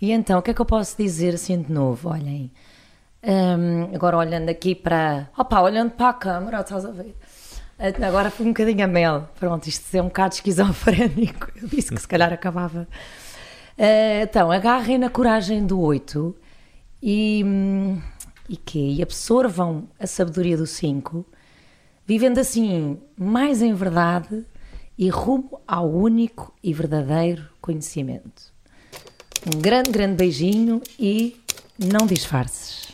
E então, o que é que eu posso dizer assim de novo? Olhem, um, agora olhando aqui para. Opa, olhando para a câmara, estás a ver? Agora foi um bocadinho a mel. Pronto, isto é um bocado esquizofrénico. Eu disse que se calhar acabava. Uh, então, agarrem na coragem do 8 e, e que absorvam a sabedoria do 5, vivendo assim mais em verdade e rumo ao único e verdadeiro conhecimento. Um grande, grande beijinho e não disfarces.